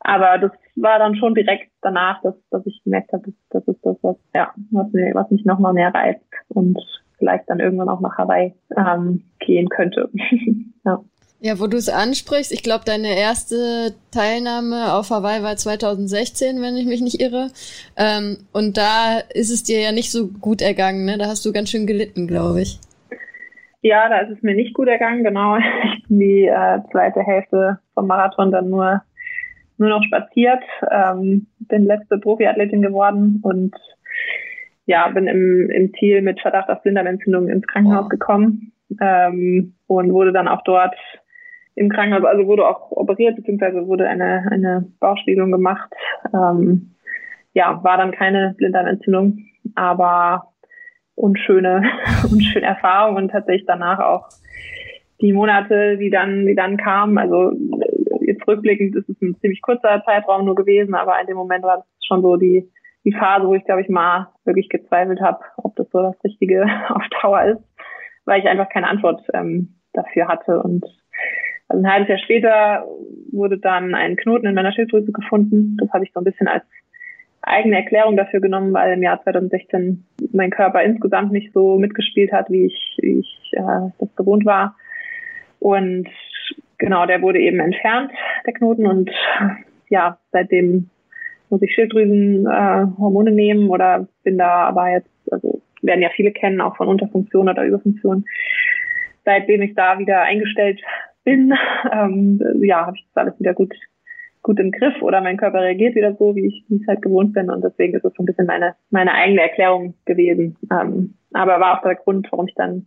Aber das war dann schon direkt danach, dass, dass ich gemerkt habe, das, das ist das, was, ja, was, mir, was mich nochmal mehr reizt und vielleicht dann irgendwann auch nach Hawaii ähm, gehen könnte. ja. Ja, wo du es ansprichst, ich glaube, deine erste Teilnahme auf Hawaii war 2016, wenn ich mich nicht irre. Ähm, und da ist es dir ja nicht so gut ergangen, ne? Da hast du ganz schön gelitten, glaube ich. Ja, da ist es mir nicht gut ergangen, genau. Die äh, zweite Hälfte vom Marathon dann nur nur noch spaziert, ähm, bin letzte Profiathletin geworden und ja, bin im, im Ziel mit Verdacht auf Blinddarmentzündung ins Krankenhaus gekommen. Ähm, und wurde dann auch dort im Krankenhaus, also wurde auch operiert, beziehungsweise wurde eine, eine Bauchspiegelung gemacht. Ähm, ja, war dann keine Blinddarmentzündung, aber unschöne, unschöne Erfahrung und tatsächlich danach auch die Monate, die dann, die dann kamen, also jetzt rückblickend ist es ein ziemlich kurzer Zeitraum nur gewesen, aber in dem Moment war es schon so die, die Phase, wo ich, glaube ich, mal wirklich gezweifelt habe, ob das so das Richtige auf Dauer ist, weil ich einfach keine Antwort ähm, dafür hatte. Und also ein halbes Jahr später wurde dann ein Knoten in meiner Schilddrüse gefunden. Das habe ich so ein bisschen als eigene Erklärung dafür genommen, weil im Jahr 2016 mein Körper insgesamt nicht so mitgespielt hat, wie ich, wie ich äh, das gewohnt war. Und genau, der wurde eben entfernt, der Knoten. Und ja, seitdem muss ich Schilddrüsenhormone äh, nehmen oder bin da aber jetzt, also werden ja viele kennen, auch von Unterfunktion oder Überfunktion. Seitdem ich da wieder eingestellt bin, ähm, ja, habe ich das alles wieder gut gut im Griff oder mein Körper reagiert wieder so, wie ich es halt gewohnt bin und deswegen ist es so ein bisschen meine meine eigene Erklärung gewesen. Ähm, aber war auch der Grund, warum ich dann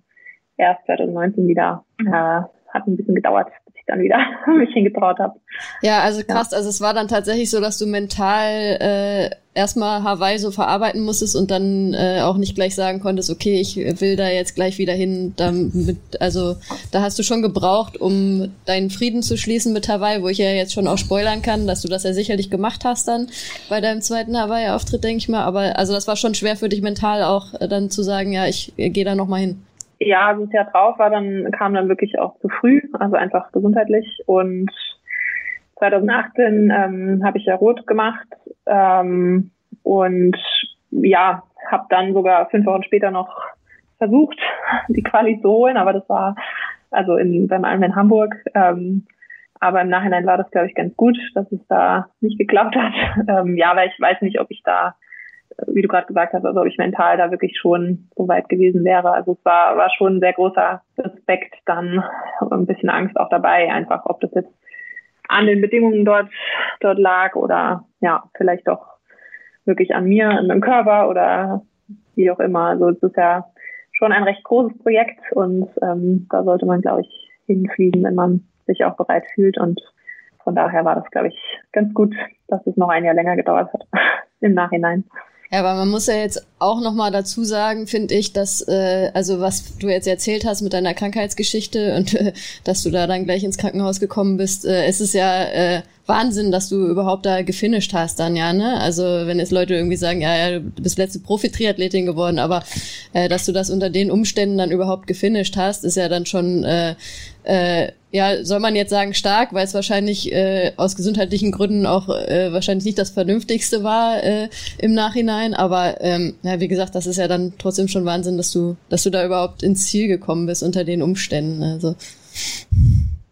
erst 2019 wieder äh, hat ein bisschen gedauert, bis ich dann wieder mich hingetraut habe. Ja, also krass. Ja. Also es war dann tatsächlich so, dass du mental äh, erstmal Hawaii so verarbeiten musstest und dann äh, auch nicht gleich sagen konntest, okay, ich will da jetzt gleich wieder hin. Damit, also da hast du schon gebraucht, um deinen Frieden zu schließen mit Hawaii, wo ich ja jetzt schon auch spoilern kann, dass du das ja sicherlich gemacht hast dann bei deinem zweiten Hawaii-Auftritt, denke ich mal. Aber also das war schon schwer für dich mental auch äh, dann zu sagen, ja, ich äh, gehe da nochmal hin. Ja, also das Jahr drauf war dann, kam dann wirklich auch zu früh, also einfach gesundheitlich und 2018 ähm, habe ich ja rot gemacht ähm, und ja, habe dann sogar fünf Wochen später noch versucht, die Quali zu holen, aber das war also in, beim in Hamburg. Ähm, aber im Nachhinein war das, glaube ich, ganz gut, dass es da nicht geklappt hat. Ähm, ja, weil ich weiß nicht, ob ich da, wie du gerade gesagt hast, also ob ich mental da wirklich schon so weit gewesen wäre. Also es war, war schon ein sehr großer Respekt dann, ein bisschen Angst auch dabei, einfach, ob das jetzt an den Bedingungen dort, dort lag oder ja, vielleicht doch wirklich an mir, an meinem Körper oder wie auch immer. Also es ist ja schon ein recht großes Projekt und ähm, da sollte man, glaube ich, hinfliegen, wenn man sich auch bereit fühlt. Und von daher war das, glaube ich, ganz gut, dass es noch ein Jahr länger gedauert hat im Nachhinein. Ja, aber man muss ja jetzt auch noch mal dazu sagen, finde ich, dass äh, also was du jetzt erzählt hast mit deiner Krankheitsgeschichte und äh, dass du da dann gleich ins Krankenhaus gekommen bist, äh, es ist ja äh, Wahnsinn, dass du überhaupt da gefinisht hast dann, ja, ne? Also wenn jetzt Leute irgendwie sagen, ja, ja, du bist letzte Profi-Triathletin geworden, aber äh, dass du das unter den Umständen dann überhaupt gefinisht hast, ist ja dann schon äh, äh, ja, soll man jetzt sagen stark, weil es wahrscheinlich äh, aus gesundheitlichen Gründen auch äh, wahrscheinlich nicht das Vernünftigste war äh, im Nachhinein. Aber ähm, ja, wie gesagt, das ist ja dann trotzdem schon Wahnsinn, dass du, dass du da überhaupt ins Ziel gekommen bist unter den Umständen. Also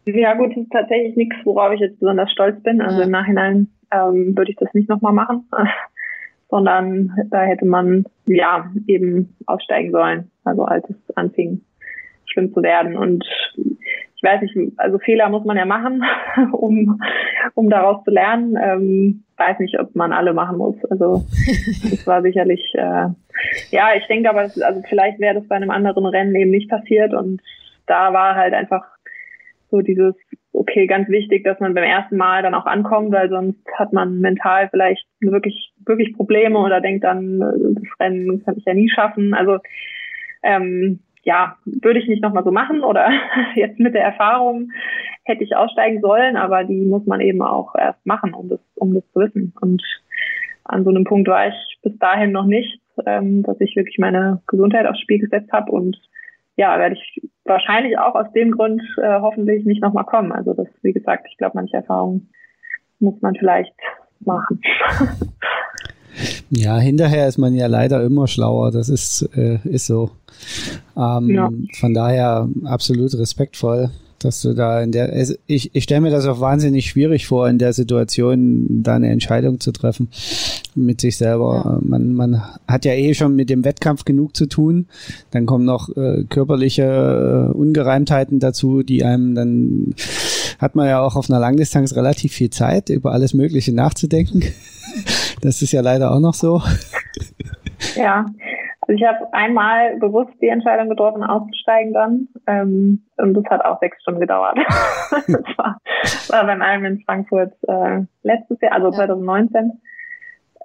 ja gut, das ist tatsächlich nichts, worauf ich jetzt besonders stolz bin. Also im Nachhinein ähm, würde ich das nicht nochmal machen, sondern da hätte man ja eben aussteigen sollen, also als es anfing schlimm zu werden. Und ich weiß nicht, also Fehler muss man ja machen, um, um daraus zu lernen. Ähm, weiß nicht, ob man alle machen muss. Also das war sicherlich, äh, ja, ich denke aber, also vielleicht wäre das bei einem anderen Rennen eben nicht passiert und da war halt einfach so dieses, okay, ganz wichtig, dass man beim ersten Mal dann auch ankommt, weil sonst hat man mental vielleicht wirklich, wirklich Probleme oder denkt dann, das Rennen kann ich ja nie schaffen. Also ähm, ja, würde ich nicht nochmal so machen oder jetzt mit der Erfahrung hätte ich aussteigen sollen, aber die muss man eben auch erst machen, um das, um das zu wissen. Und an so einem Punkt war ich bis dahin noch nicht, ähm, dass ich wirklich meine Gesundheit aufs Spiel gesetzt habe und ja, werde ich wahrscheinlich auch aus dem Grund äh, hoffentlich nicht nochmal kommen. Also das, wie gesagt, ich glaube, manche Erfahrungen muss man vielleicht machen. Ja, hinterher ist man ja leider immer schlauer. Das ist, äh, ist so. Ähm, ja. Von daher absolut respektvoll, dass du da in der, ich, ich stelle mir das auch wahnsinnig schwierig vor, in der Situation da eine Entscheidung zu treffen mit sich selber. Ja. Man, man hat ja eh schon mit dem Wettkampf genug zu tun. Dann kommen noch äh, körperliche äh, Ungereimtheiten dazu, die einem dann hat man ja auch auf einer Langdistanz relativ viel Zeit, über alles Mögliche nachzudenken. Das ist ja leider auch noch so. Ja, also ich habe einmal bewusst die Entscheidung getroffen, auszusteigen dann. Ähm, und das hat auch sechs Stunden gedauert. das war, war beim Alm in Frankfurt äh, letztes Jahr, also 2019.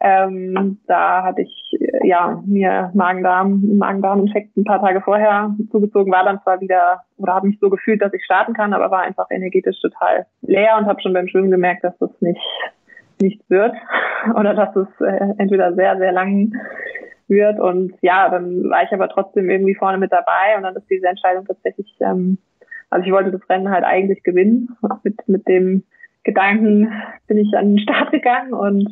Ähm, da hatte ich äh, ja mir Magen-Darm, Magen-Darm-Infekt ein paar Tage vorher zugezogen, war dann zwar wieder oder habe mich so gefühlt, dass ich starten kann, aber war einfach energetisch total leer und habe schon beim Schwimmen gemerkt, dass das nicht nichts wird oder dass es äh, entweder sehr, sehr lang wird. Und ja, dann war ich aber trotzdem irgendwie vorne mit dabei und dann ist diese Entscheidung tatsächlich, ähm, also ich wollte das Rennen halt eigentlich gewinnen. Mit, mit dem Gedanken bin ich an den Start gegangen und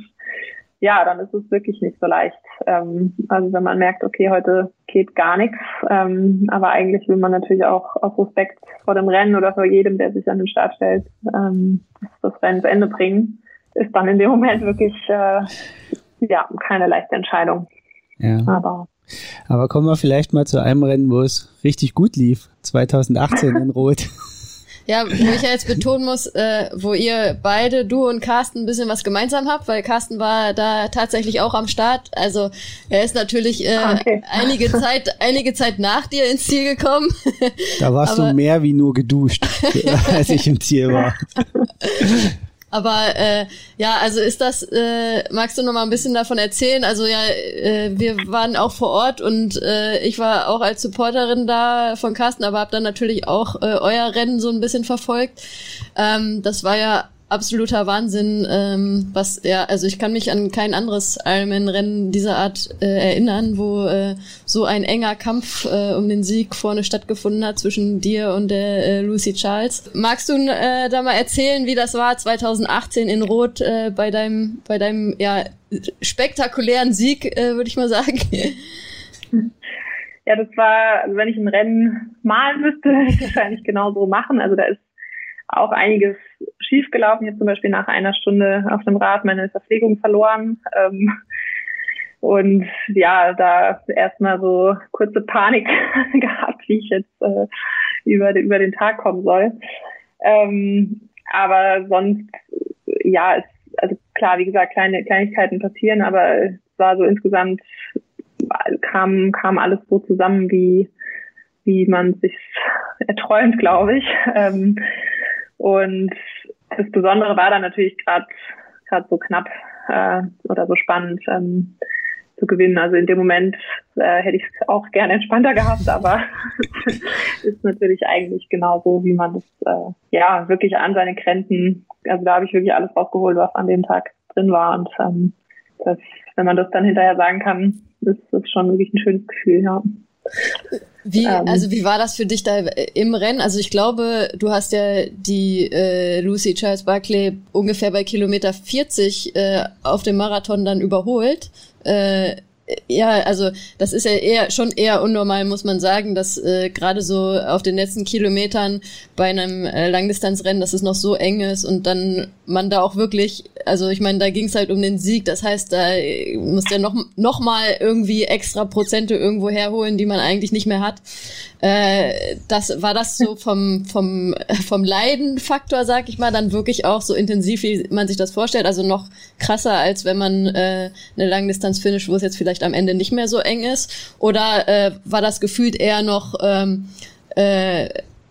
ja, dann ist es wirklich nicht so leicht. Ähm, also wenn man merkt, okay, heute geht gar nichts, ähm, aber eigentlich will man natürlich auch aus Respekt vor dem Rennen oder vor jedem, der sich an den Start stellt, ähm, das Rennen zu Ende bringen ist dann in dem Moment wirklich äh, ja keine leichte Entscheidung. Ja. Aber aber kommen wir vielleicht mal zu einem Rennen, wo es richtig gut lief. 2018 in Rot. Ja, wo ich ja jetzt betonen muss, äh, wo ihr beide, du und Carsten, ein bisschen was gemeinsam habt, weil Carsten war da tatsächlich auch am Start. Also er ist natürlich äh, okay. einige Zeit, einige Zeit nach dir ins Ziel gekommen. Da warst Aber, du mehr wie nur geduscht, als ich im Ziel war. Aber äh, ja, also ist das, äh, magst du noch mal ein bisschen davon erzählen? Also ja, äh, wir waren auch vor Ort und äh, ich war auch als Supporterin da von Carsten, aber habe dann natürlich auch äh, euer Rennen so ein bisschen verfolgt. Ähm, das war ja absoluter Wahnsinn. Ähm, was ja, also ich kann mich an kein anderes Ironman-Rennen dieser Art äh, erinnern, wo äh, so ein enger Kampf äh, um den Sieg vorne stattgefunden hat zwischen dir und der äh, Lucy Charles. Magst du äh, da mal erzählen, wie das war 2018 in Rot äh, bei deinem bei deinem ja spektakulären Sieg, äh, würde ich mal sagen? Ja, das war, also wenn ich ein Rennen malen müsste, wahrscheinlich genau so machen. Also da ist auch einiges schiefgelaufen. Jetzt zum Beispiel nach einer Stunde auf dem Rad meine Verpflegung verloren. Ähm, und ja, da erstmal so kurze Panik gehabt, wie ich jetzt äh, über, den, über den Tag kommen soll. Ähm, aber sonst, ja, es, also klar, wie gesagt, kleine Kleinigkeiten passieren, aber es war so insgesamt kam, kam alles so zusammen, wie, wie man sich erträumt, glaube ich. Ähm, und das Besondere war dann natürlich gerade gerade so knapp äh, oder so spannend ähm, zu gewinnen. Also in dem Moment äh, hätte ich es auch gerne entspannter gehabt, aber ist natürlich eigentlich genauso, wie man es äh, ja wirklich an seine Grenzen, also da habe ich wirklich alles rausgeholt, was an dem Tag drin war. Und ähm, das, wenn man das dann hinterher sagen kann, ist das schon wirklich ein schönes Gefühl, ja. Wie, ähm, also wie war das für dich da im Rennen? Also ich glaube, du hast ja die äh, Lucy Charles Barclay ungefähr bei Kilometer 40 äh, auf dem Marathon dann überholt. Äh, ja, also das ist ja eher schon eher unnormal, muss man sagen, dass äh, gerade so auf den letzten Kilometern bei einem äh, Langdistanzrennen, dass es noch so eng ist und dann man da auch wirklich, also ich meine, da ging es halt um den Sieg, das heißt, da muss ja noch noch mal irgendwie extra Prozente irgendwo herholen, die man eigentlich nicht mehr hat. Äh, das war das so vom vom vom Leidenfaktor, sag ich mal, dann wirklich auch so intensiv, wie man sich das vorstellt, also noch krasser als wenn man äh, eine Langdistanz finish, wo es jetzt vielleicht am Ende nicht mehr so eng ist, oder äh, war das gefühlt eher noch ähm, äh,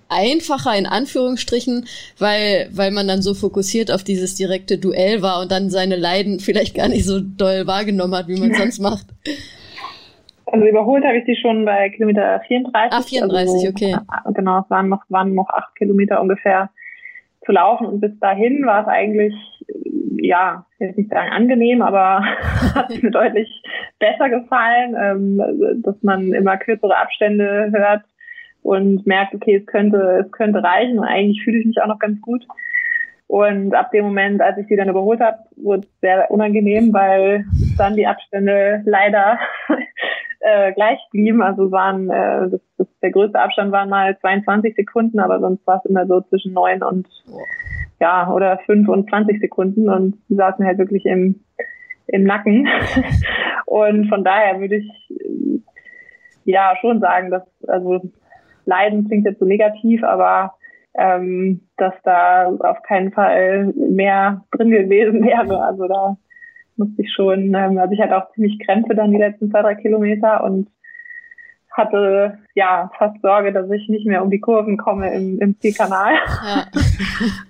einfacher in Anführungsstrichen, weil, weil man dann so fokussiert auf dieses direkte Duell war und dann seine Leiden vielleicht gar nicht so doll wahrgenommen hat, wie man sonst macht. Also überholt habe ich sie schon bei Kilometer 34. Ah, 34, also, okay. Genau, es waren noch, waren noch acht Kilometer ungefähr zu laufen und bis dahin war es eigentlich, ja, ich will nicht sagen angenehm, aber hat mir deutlich besser gefallen, ähm, dass man immer kürzere Abstände hört und merkt, okay, es könnte, es könnte reichen und eigentlich fühle ich mich auch noch ganz gut. Und ab dem Moment, als ich sie dann überholt habe, wurde es sehr unangenehm, weil dann die Abstände leider äh, gleich blieben. Also waren äh, das, das, der größte Abstand waren mal 22 Sekunden, aber sonst war es immer so zwischen neun und ja oder fünf und 20 Sekunden und sie saßen halt wirklich im im Nacken. und von daher würde ich ja schon sagen, dass also Leiden klingt jetzt so negativ, aber ähm, dass da auf keinen Fall mehr drin gewesen wäre. Also da musste ich schon, ähm, also ich hatte auch ziemlich Krämpfe dann die letzten zwei, drei Kilometer und hatte ja fast Sorge, dass ich nicht mehr um die Kurven komme im, im Zielkanal. Ja.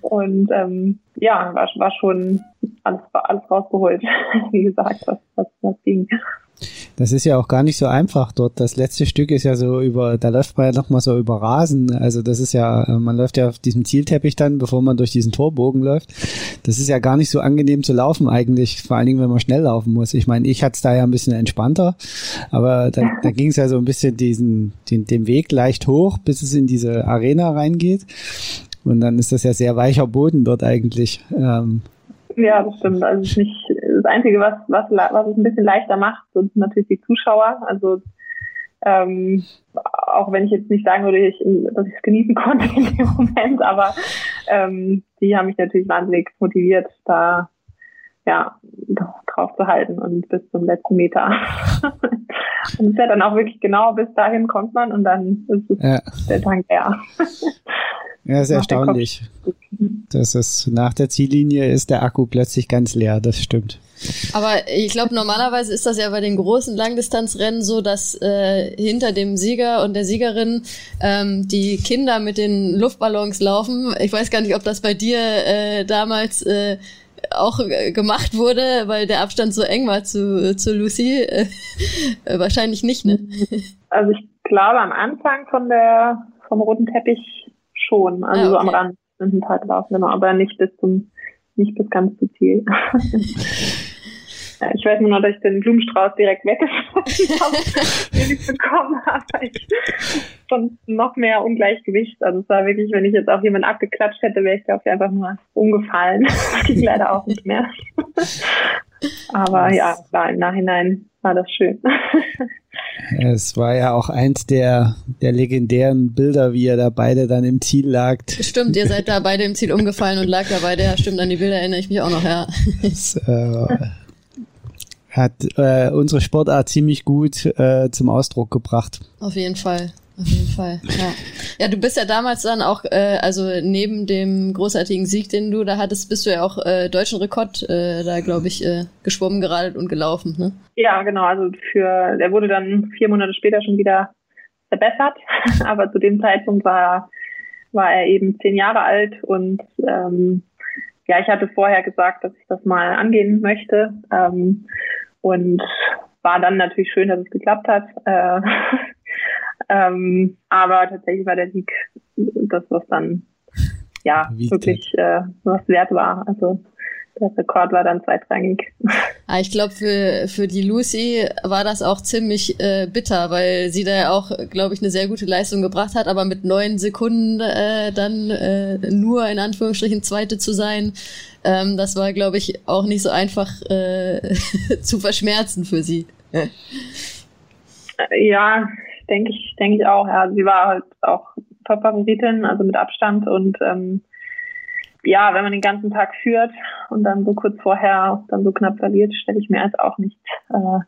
und ähm, ja, war, war schon alles, alles rausgeholt, wie gesagt, was, was, was ging. Das ist ja auch gar nicht so einfach dort. Das letzte Stück ist ja so über, da läuft man ja nochmal so über Rasen. Also das ist ja, man läuft ja auf diesem Zielteppich dann, bevor man durch diesen Torbogen läuft. Das ist ja gar nicht so angenehm zu laufen eigentlich, vor allen Dingen, wenn man schnell laufen muss. Ich meine, ich hatte es da ja ein bisschen entspannter, aber da, da ging es ja so ein bisschen diesen, den, den Weg leicht hoch, bis es in diese Arena reingeht. Und dann ist das ja sehr weicher Boden dort eigentlich. Ähm, ja, das stimmt. Also es ist nicht das Einzige, was, was, was es ein bisschen leichter macht, sind natürlich die Zuschauer. Also ähm, auch wenn ich jetzt nicht sagen würde, ich, dass ich es genießen konnte in dem Moment, aber ähm, die haben mich natürlich wahnsinnig motiviert, da ja drauf zu halten und bis zum letzten Meter. und es ist ja dann auch wirklich genau bis dahin kommt man und dann ist es ja. der Tank leer. Ja, ist erstaunlich. Das ist nach der Ziellinie ist der Akku plötzlich ganz leer, das stimmt. Aber ich glaube, normalerweise ist das ja bei den großen Langdistanzrennen so, dass äh, hinter dem Sieger und der Siegerin ähm, die Kinder mit den Luftballons laufen. Ich weiß gar nicht, ob das bei dir äh, damals äh, auch gemacht wurde, weil der Abstand so eng war zu, zu Lucy. Äh, wahrscheinlich nicht, ne? Also ich glaube am Anfang von der vom roten Teppich schon, also ah, okay. so am Rand sind ein paar gelaufen, genau, aber nicht bis zum nicht bis ganz zu Ziel. ich weiß nur noch, dass ich den Blumenstrauß direkt weggeschmissen habe, den ich bekommen habe. Ich sonst noch mehr Ungleichgewicht. Also es war wirklich, wenn ich jetzt auch jemanden abgeklatscht hätte, wäre ich, glaube ich, einfach nur umgefallen. Das ging leider auch nicht mehr. Aber ja, war im Nachhinein war das schön. Es war ja auch eins der, der legendären Bilder, wie ihr da beide dann im Ziel lagt. Stimmt, ihr seid da beide im Ziel umgefallen und lag da beide. Ja, stimmt, an die Bilder erinnere ich mich auch noch, ja. Das, äh, hat äh, unsere Sportart ziemlich gut äh, zum Ausdruck gebracht. Auf jeden Fall. Auf jeden Fall, ja. Ja, du bist ja damals dann auch, äh, also neben dem großartigen Sieg, den du da hattest, bist du ja auch äh, deutschen Rekord äh, da, glaube ich, äh, geschwommen, geradelt und gelaufen, ne? Ja, genau. Also für, der wurde dann vier Monate später schon wieder verbessert, aber zu dem Zeitpunkt war, war er eben zehn Jahre alt und ähm, ja, ich hatte vorher gesagt, dass ich das mal angehen möchte ähm, und war dann natürlich schön, dass es geklappt hat. Äh, ähm, aber tatsächlich war der Sieg das, was dann ja Wie wirklich äh, was wert war. Also der Rekord war dann zweitrangig. Ah, ich glaube, für, für die Lucy war das auch ziemlich äh, bitter, weil sie da ja auch, glaube ich, eine sehr gute Leistung gebracht hat, aber mit neun Sekunden äh, dann äh, nur in Anführungsstrichen Zweite zu sein, ähm, das war, glaube ich, auch nicht so einfach äh, zu verschmerzen für sie. Ja, denke ich, denke ich auch. Ja, sie war halt auch Top-Favoritin, also mit Abstand und ähm, ja, wenn man den ganzen Tag führt und dann so kurz vorher dann so knapp verliert, stelle ich mir als auch nicht äh,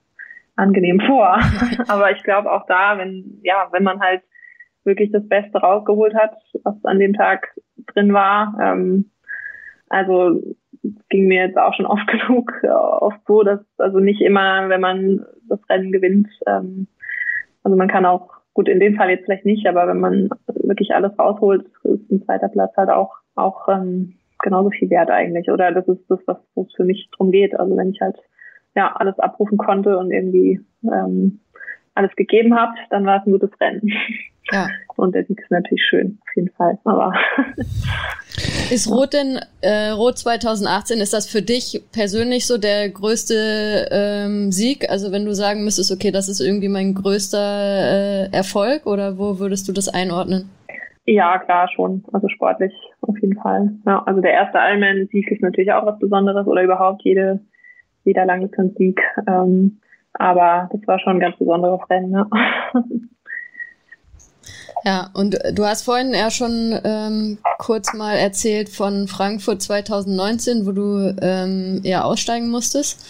angenehm vor. Aber ich glaube auch da, wenn ja, wenn man halt wirklich das Beste rausgeholt hat, was an dem Tag drin war, ähm, also ging mir jetzt auch schon oft genug oft so, dass also nicht immer, wenn man das Rennen gewinnt, ähm, also man kann auch, gut, in dem Fall jetzt vielleicht nicht, aber wenn man wirklich alles rausholt, ist ein zweiter Platz halt auch, auch ähm, genauso viel wert eigentlich. Oder das ist das, was es für mich drum geht. Also wenn ich halt ja alles abrufen konnte und irgendwie ähm, alles gegeben habe, dann war es ein gutes Rennen. Ja. Und der Sieg ist natürlich schön, auf jeden Fall. Aber ist Rot denn äh, Rot 2018? Ist das für dich persönlich so der größte ähm, Sieg? Also wenn du sagen müsstest, okay, das ist irgendwie mein größter äh, Erfolg, oder wo würdest du das einordnen? Ja, klar schon. Also sportlich auf jeden Fall. Ja, also der erste Ironman-Sieg ist natürlich auch was Besonderes oder überhaupt jede jeder Langdistanz-Sieg. Ähm, aber das war schon ein ganz besonderes Rennen. Ja. Ja, und du hast vorhin ja schon ähm, kurz mal erzählt von Frankfurt 2019, wo du ähm, ja aussteigen musstest.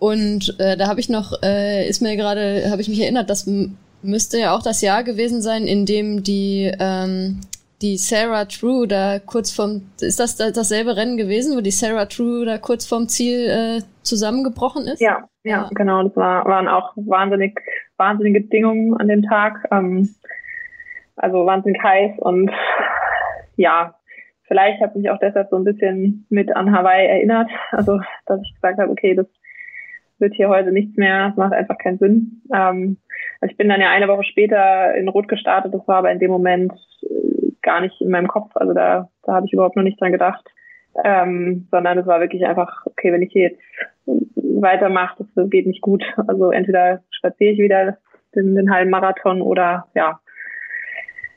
Und äh, da habe ich noch, äh, ist mir gerade, habe ich mich erinnert, das müsste ja auch das Jahr gewesen sein, in dem die ähm, die Sarah True da kurz vom, ist das dasselbe Rennen gewesen, wo die Sarah True da kurz vorm Ziel äh, zusammengebrochen ist? Ja, ja, ja, genau. Das war, waren auch wahnsinnig, wahnsinnige Bedingungen an dem Tag. Ähm, also wahnsinnig heiß und ja, vielleicht hat mich auch deshalb so ein bisschen mit an Hawaii erinnert. Also, dass ich gesagt habe, okay, das wird hier heute nichts mehr, das macht einfach keinen Sinn. Ähm, also ich bin dann ja eine Woche später in Rot gestartet, das war aber in dem Moment äh, gar nicht in meinem Kopf, also da, da habe ich überhaupt noch nicht dran gedacht. Ähm, sondern es war wirklich einfach, okay, wenn ich hier jetzt weitermache, das geht nicht gut. Also entweder spaziere ich wieder den, den halben Marathon oder ja,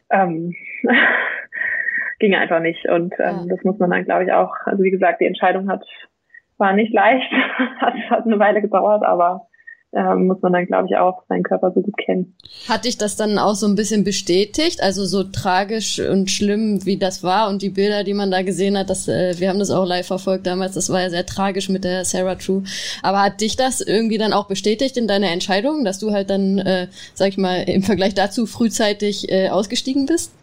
ähm, ging einfach nicht. Und ähm, ja. das muss man dann, glaube ich, auch, also wie gesagt, die Entscheidung hat, war nicht leicht, hat, hat eine Weile gedauert, aber ähm, muss man dann, glaube ich, auch seinen Körper so gut kennen. Hat dich das dann auch so ein bisschen bestätigt? Also so tragisch und schlimm, wie das war und die Bilder, die man da gesehen hat, das, äh, wir haben das auch live verfolgt damals, das war ja sehr tragisch mit der Sarah True. Aber hat dich das irgendwie dann auch bestätigt in deiner Entscheidung, dass du halt dann, äh, sag ich mal, im Vergleich dazu frühzeitig äh, ausgestiegen bist?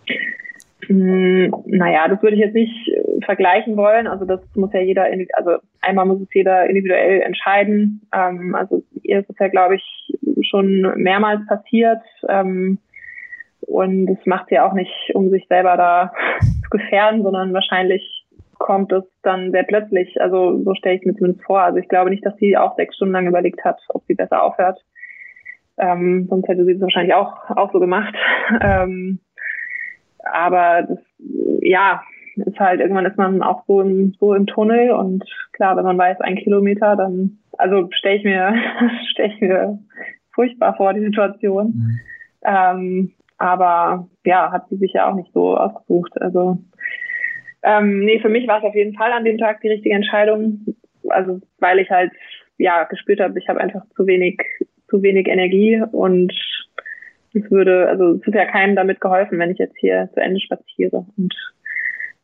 Hm, naja, das würde ich jetzt nicht äh, vergleichen wollen. Also das muss ja jeder, also einmal muss es jeder individuell entscheiden. Ähm, also ihr ist es ja, glaube ich, schon mehrmals passiert. Ähm, und das macht sie auch nicht, um sich selber da zu gefährden, sondern wahrscheinlich kommt es dann sehr plötzlich. Also so stelle ich mir zumindest vor. Also ich glaube nicht, dass sie auch sechs Stunden lang überlegt hat, ob sie besser aufhört. Ähm, sonst hätte sie es wahrscheinlich auch, auch so gemacht. Ähm, aber das, ja, ist halt, irgendwann ist man auch so im, so im Tunnel und klar, wenn man weiß, ein Kilometer, dann, also stelle ich mir, stelle ich mir furchtbar vor, die Situation. Mhm. Ähm, aber ja, hat sie sich ja auch nicht so ausgesucht. Also ähm, nee, für mich war es auf jeden Fall an dem Tag die richtige Entscheidung. Also weil ich halt ja gespürt habe, ich habe einfach zu wenig, zu wenig Energie und es würde, also es ist ja keinem damit geholfen, wenn ich jetzt hier zu Ende spaziere. Und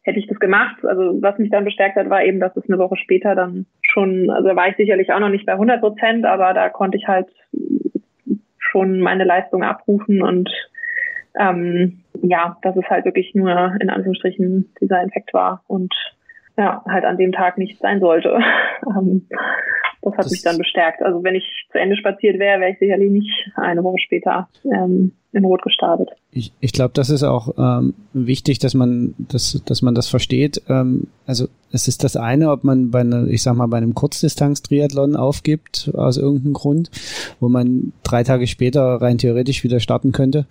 hätte ich das gemacht, also was mich dann bestärkt hat, war eben, dass es eine Woche später dann schon, also war ich sicherlich auch noch nicht bei 100 Prozent, aber da konnte ich halt schon meine Leistung abrufen und ähm, ja, dass es halt wirklich nur in Anführungsstrichen dieser Infekt war und ja, halt an dem Tag nicht sein sollte. Ähm, das hat das mich dann bestärkt. Also wenn ich zu Ende spaziert wäre, wäre ich sicherlich nicht eine Woche später ähm, in Rot gestartet. Ich, ich glaube, das ist auch ähm, wichtig, dass man das, dass man das versteht. Ähm, also es ist das eine, ob man bei einer, ich sag mal, bei einem Kurzdistanz-Triathlon aufgibt aus irgendeinem Grund, wo man drei Tage später rein theoretisch wieder starten könnte.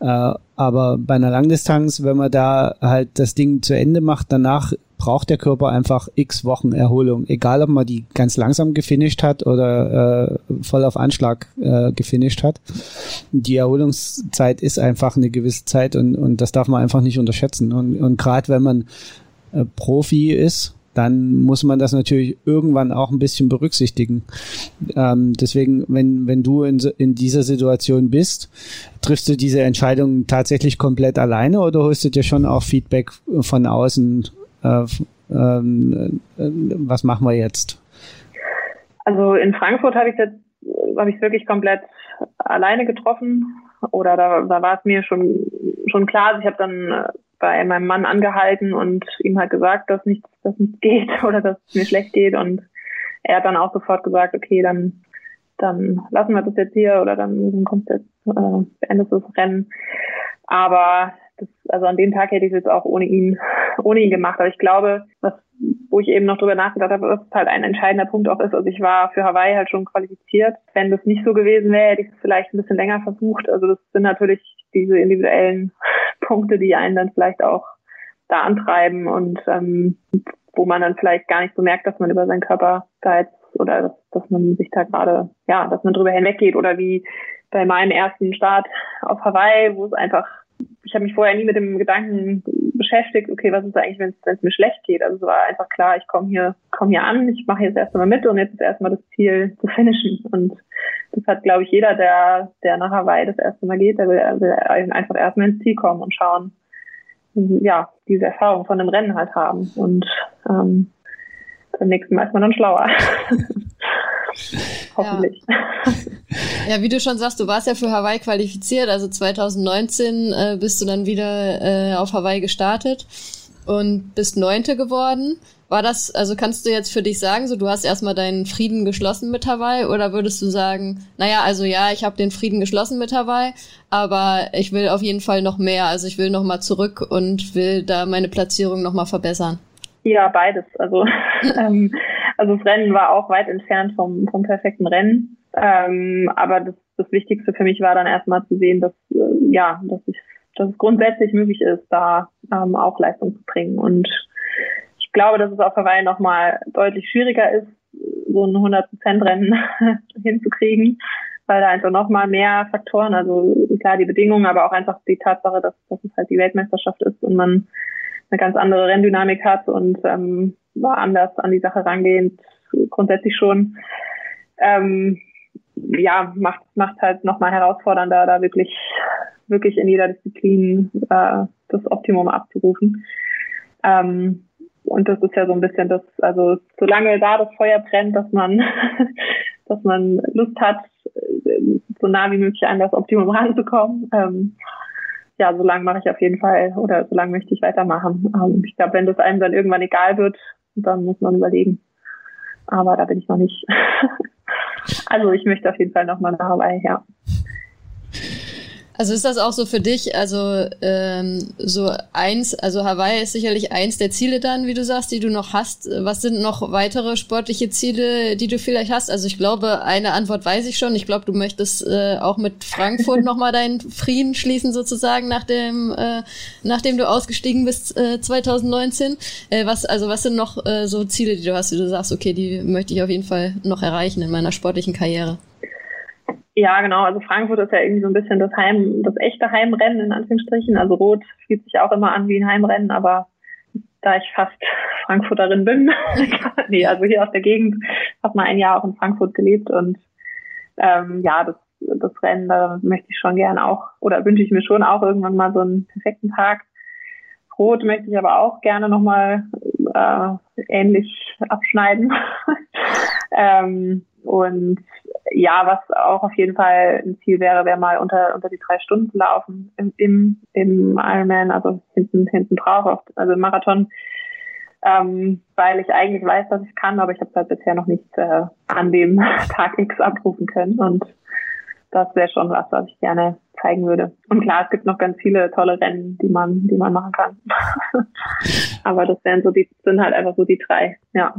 Äh, aber bei einer Langdistanz, wenn man da halt das Ding zu Ende macht, danach braucht der Körper einfach x Wochen Erholung. Egal, ob man die ganz langsam gefinisht hat oder äh, voll auf Anschlag äh, gefinisht hat. Die Erholungszeit ist einfach eine gewisse Zeit und, und das darf man einfach nicht unterschätzen. Und, und gerade wenn man äh, Profi ist, dann muss man das natürlich irgendwann auch ein bisschen berücksichtigen. Ähm, deswegen, wenn, wenn du in, in dieser Situation bist, triffst du diese Entscheidung tatsächlich komplett alleine oder holst du dir schon auch Feedback von außen äh, ähm, äh, was machen wir jetzt? Also in Frankfurt habe ich jetzt habe ich wirklich komplett alleine getroffen oder da, da war es mir schon schon klar. Also ich habe dann äh, bei meinem Mann angehalten und ihm halt gesagt, dass nichts, dass nichts geht oder dass es mir schlecht geht und er hat dann auch sofort gesagt, okay, dann dann lassen wir das jetzt hier oder dann, dann kommt jetzt äh, beendet das Rennen. Aber das, also an dem Tag hätte ich es jetzt auch ohne ihn, ohne ihn gemacht. Aber ich glaube, was, wo ich eben noch drüber nachgedacht habe, was halt ein entscheidender Punkt auch ist. Also ich war für Hawaii halt schon qualifiziert. Wenn das nicht so gewesen wäre, hätte ich es vielleicht ein bisschen länger versucht. Also das sind natürlich diese individuellen Punkte, die einen dann vielleicht auch da antreiben und ähm, wo man dann vielleicht gar nicht so merkt, dass man über seinen Körper da jetzt oder dass, dass man sich da gerade, ja, dass man drüber hinweggeht oder wie bei meinem ersten Start auf Hawaii, wo es einfach ich habe mich vorher nie mit dem Gedanken beschäftigt, okay, was ist eigentlich, wenn es mir schlecht geht? Also es war einfach klar, ich komme hier, komme hier an, ich mache jetzt erstmal mit und jetzt ist erstmal das Ziel zu finishen. Und das hat, glaube ich, jeder, der, der nach Hawaii das erste Mal geht, der will, will einfach erstmal ins Ziel kommen und schauen, ja, diese Erfahrung von einem Rennen halt haben. Und ähm, beim nächsten Mal ist man dann schlauer. Hoffentlich. Ja. ja. wie du schon sagst, du warst ja für Hawaii qualifiziert. Also 2019 äh, bist du dann wieder äh, auf Hawaii gestartet und bist Neunte geworden. War das, also kannst du jetzt für dich sagen, so du hast erstmal deinen Frieden geschlossen mit Hawaii oder würdest du sagen, naja, also ja, ich habe den Frieden geschlossen mit Hawaii, aber ich will auf jeden Fall noch mehr, also ich will noch mal zurück und will da meine Platzierung noch mal verbessern? Ja, beides. Also ähm, also das Rennen war auch weit entfernt vom, vom perfekten Rennen. Ähm, aber das, das Wichtigste für mich war dann erstmal zu sehen, dass äh, ja, dass, ich, dass es grundsätzlich möglich ist, da ähm, auch Leistung zu bringen. Und ich glaube, dass es auf Hawaii nochmal deutlich schwieriger ist, so ein 100%-Rennen hinzukriegen, weil da einfach nochmal mehr Faktoren, also klar die Bedingungen, aber auch einfach die Tatsache, dass, dass es halt die Weltmeisterschaft ist und man eine ganz andere Renndynamik hat und ähm, war anders an die Sache rangehend, grundsätzlich schon. Ähm, ja, macht, macht halt nochmal herausfordernder, da wirklich, wirklich in jeder Disziplin äh, das Optimum abzurufen. Ähm, und das ist ja so ein bisschen das, also solange da das Feuer brennt, dass man, dass man Lust hat, so nah wie möglich an das Optimum ranzukommen, ähm, ja, so lange mache ich auf jeden Fall oder so lange möchte ich weitermachen. Ähm, ich glaube, wenn das einem dann irgendwann egal wird, dann muss man überlegen. Aber da bin ich noch nicht. also ich möchte auf jeden Fall nochmal nach Hawaii, ja. Also ist das auch so für dich, also ähm, so eins, also Hawaii ist sicherlich eins der Ziele dann, wie du sagst, die du noch hast. Was sind noch weitere sportliche Ziele, die du vielleicht hast? Also ich glaube, eine Antwort weiß ich schon. Ich glaube, du möchtest äh, auch mit Frankfurt nochmal deinen Frieden schließen sozusagen, nachdem, äh, nachdem du ausgestiegen bist äh, 2019. Äh, was, also was sind noch äh, so Ziele, die du hast, die du sagst, okay, die möchte ich auf jeden Fall noch erreichen in meiner sportlichen Karriere? Ja, genau. Also Frankfurt ist ja irgendwie so ein bisschen das Heim, das echte Heimrennen in Anführungsstrichen. Also Rot fühlt sich auch immer an wie ein Heimrennen, aber da ich fast Frankfurterin bin, nee, also hier aus der Gegend, habe mal ein Jahr auch in Frankfurt gelebt und ähm, ja, das, das Rennen, da möchte ich schon gern auch oder wünsche ich mir schon auch irgendwann mal so einen perfekten Tag. Rot möchte ich aber auch gerne nochmal äh, ähnlich abschneiden. ähm, und ja, was auch auf jeden Fall ein Ziel wäre, wäre mal unter, unter die drei Stunden laufen im, im, im Ironman, also hinten, hinten drauf, also im Marathon. Ähm, weil ich eigentlich weiß, dass ich kann, aber ich habe es halt bisher noch nicht äh, an dem Tag X abrufen können. Und das wäre schon was, was ich gerne zeigen würde. Und klar, es gibt noch ganz viele tolle Rennen, die man, die man machen kann. aber das wären so die, sind halt einfach so die drei, ja.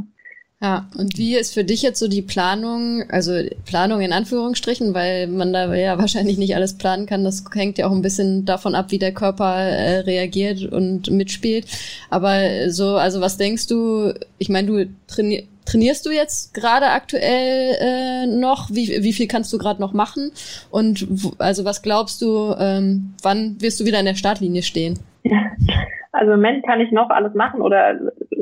Ja, und wie ist für dich jetzt so die Planung, also Planung in Anführungsstrichen, weil man da ja wahrscheinlich nicht alles planen kann. Das hängt ja auch ein bisschen davon ab, wie der Körper äh, reagiert und mitspielt. Aber so, also was denkst du, ich meine, du traini trainierst du jetzt gerade aktuell äh, noch? Wie, wie viel kannst du gerade noch machen? Und also was glaubst du, ähm, wann wirst du wieder in der Startlinie stehen? Ja. Also im Moment kann ich noch alles machen oder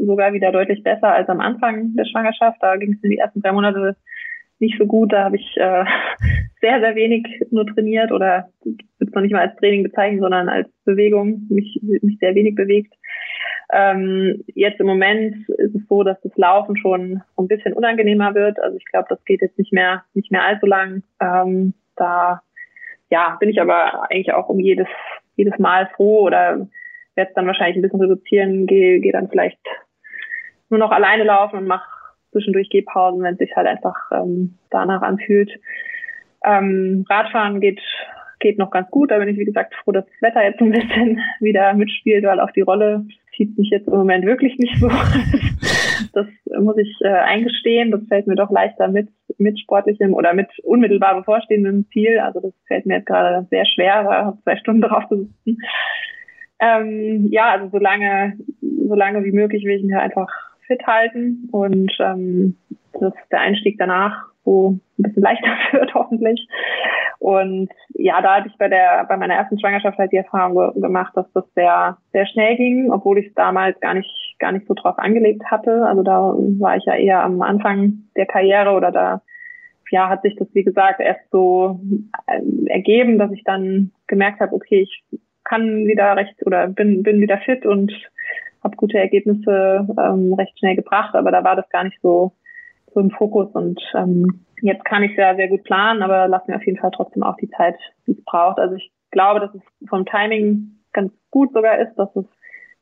sogar wieder deutlich besser als am Anfang der Schwangerschaft. Da ging es in die ersten drei Monate nicht so gut. Da habe ich äh, sehr, sehr wenig nur trainiert oder würde es noch nicht mal als Training bezeichnen, sondern als Bewegung, mich, mich sehr wenig bewegt. Ähm, jetzt im Moment ist es so, dass das Laufen schon ein bisschen unangenehmer wird. Also ich glaube, das geht jetzt nicht mehr, nicht mehr allzu lang. Ähm, da ja, bin ich aber eigentlich auch um jedes, jedes Mal froh oder werde es dann wahrscheinlich ein bisschen reduzieren, gehe geh dann vielleicht nur noch alleine laufen und mache zwischendurch Gehpausen, wenn es sich halt einfach ähm, danach anfühlt. Ähm, Radfahren geht geht noch ganz gut. Da bin ich, wie gesagt, froh, dass das Wetter jetzt ein bisschen wieder mitspielt, weil auf die Rolle zieht mich jetzt im Moment wirklich nicht so. das muss ich äh, eingestehen. Das fällt mir doch leichter mit, mit sportlichem oder mit unmittelbar bevorstehendem Ziel. Also das fällt mir jetzt gerade sehr schwer, da zwei Stunden drauf zu sitzen. Ähm, ja, also solange, solange wie möglich will ich mich einfach fit halten und ähm, das ist der Einstieg danach, wo ein bisschen leichter wird hoffentlich. Und ja, da hatte ich bei der bei meiner ersten Schwangerschaft halt die Erfahrung gemacht, dass das sehr sehr schnell ging, obwohl ich es damals gar nicht gar nicht so drauf angelegt hatte. Also da war ich ja eher am Anfang der Karriere oder da ja hat sich das wie gesagt erst so äh, ergeben, dass ich dann gemerkt habe, okay, ich kann wieder recht oder bin, bin wieder fit und habe gute Ergebnisse ähm, recht schnell gebracht, aber da war das gar nicht so, so im Fokus und ähm, jetzt kann ich ja sehr gut planen, aber lass mir auf jeden Fall trotzdem auch die Zeit, die es braucht. Also ich glaube, dass es vom Timing ganz gut sogar ist, dass es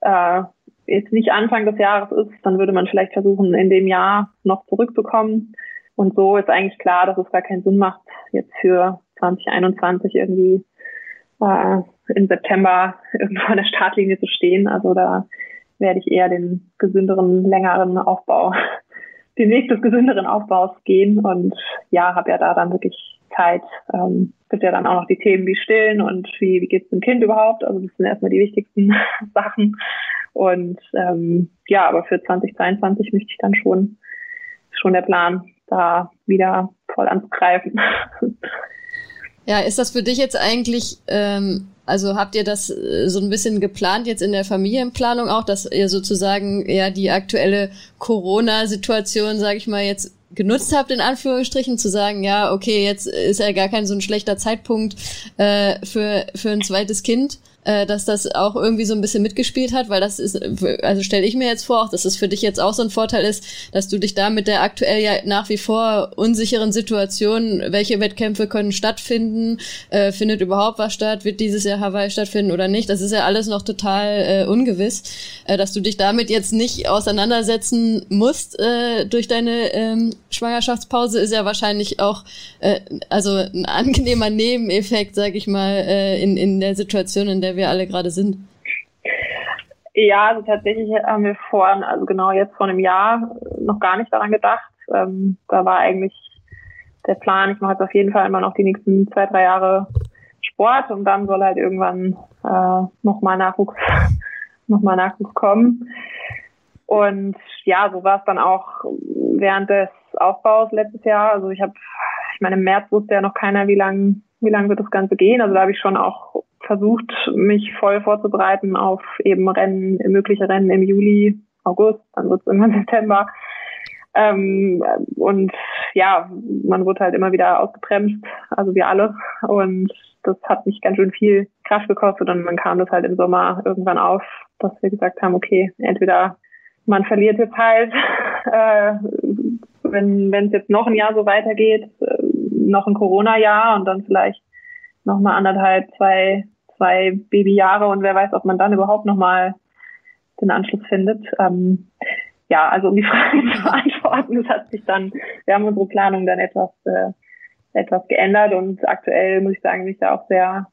äh, jetzt nicht Anfang des Jahres ist, dann würde man vielleicht versuchen, in dem Jahr noch zurückzukommen. Und so ist eigentlich klar, dass es gar keinen Sinn macht, jetzt für 2021 irgendwie äh, im September irgendwo an der Startlinie zu stehen. Also da werde ich eher den gesünderen, längeren Aufbau, den Weg des gesünderen Aufbaus gehen und ja, habe ja da dann wirklich Zeit. Ähm, gibt ja dann auch noch die Themen wie Stillen und wie, wie geht's dem Kind überhaupt. Also das sind erstmal die wichtigsten Sachen. Und ähm, ja, aber für 2022 möchte ich dann schon, schon der Plan, da wieder voll anzugreifen. Ja, ist das für dich jetzt eigentlich, ähm, also habt ihr das äh, so ein bisschen geplant jetzt in der Familienplanung auch, dass ihr sozusagen ja die aktuelle Corona-Situation, sage ich mal, jetzt genutzt habt, in Anführungsstrichen, zu sagen, ja, okay, jetzt ist ja gar kein so ein schlechter Zeitpunkt äh, für, für ein zweites Kind. Äh, dass das auch irgendwie so ein bisschen mitgespielt hat, weil das ist, also stelle ich mir jetzt vor, auch dass es für dich jetzt auch so ein Vorteil ist, dass du dich da mit der aktuell ja nach wie vor unsicheren Situation, welche Wettkämpfe können stattfinden, äh, findet überhaupt was statt, wird dieses Jahr Hawaii stattfinden oder nicht, das ist ja alles noch total äh, ungewiss, äh, dass du dich damit jetzt nicht auseinandersetzen musst äh, durch deine ähm, Schwangerschaftspause, ist ja wahrscheinlich auch äh, also ein angenehmer Nebeneffekt, sag ich mal, äh, in, in der Situation, in der wir alle gerade sind. Ja, also tatsächlich haben wir vor, also genau jetzt vor einem Jahr noch gar nicht daran gedacht. Ähm, da war eigentlich der Plan, ich mache jetzt auf jeden Fall immer noch die nächsten zwei, drei Jahre Sport und dann soll halt irgendwann äh, nochmal Nachwuchs, nochmal Nachwuchs kommen. Und ja, so war es dann auch während des Aufbaus letztes Jahr. Also ich habe, ich meine, im März wusste ja noch keiner, wie lang, wie lang wird das Ganze gehen. Also da habe ich schon auch versucht, mich voll vorzubereiten auf eben Rennen, mögliche Rennen im Juli, August, dann wird es irgendwann September. Ähm, und ja, man wurde halt immer wieder ausgebremst, also wir alle. Und das hat mich ganz schön viel Kraft gekostet und man kam das halt im Sommer irgendwann auf, dass wir gesagt haben, okay, entweder man verliert jetzt halt, äh, wenn es jetzt noch ein Jahr so weitergeht, äh, noch ein Corona-Jahr und dann vielleicht noch mal anderthalb, zwei, zwei Babyjahre und wer weiß, ob man dann überhaupt noch mal den Anschluss findet. Ähm, ja, also um die Frage zu beantworten, es hat sich dann, wir haben unsere Planung dann etwas, äh, etwas geändert und aktuell muss ich sagen, bin ich da auch sehr,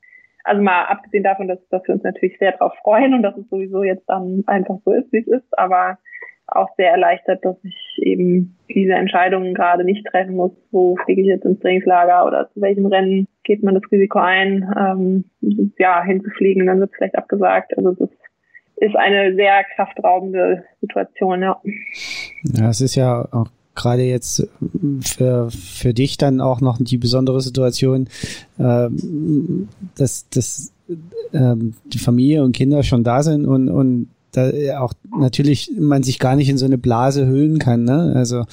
also mal abgesehen davon, dass, dass wir uns natürlich sehr darauf freuen und dass es sowieso jetzt dann einfach so ist, wie es ist, aber auch sehr erleichtert, dass ich eben diese Entscheidungen gerade nicht treffen muss, wo fliege ich jetzt ins Trainingslager oder zu welchem Rennen geht man das Risiko ein, ähm, ja, hinzufliegen, dann wird es vielleicht abgesagt. Also das ist eine sehr kraftraubende Situation, ja. Ja, es ist ja auch gerade jetzt für, für dich dann auch noch die besondere Situation, äh, dass, dass äh, die Familie und Kinder schon da sind und, und da auch natürlich man sich gar nicht in so eine Blase hüllen kann. Ne? Also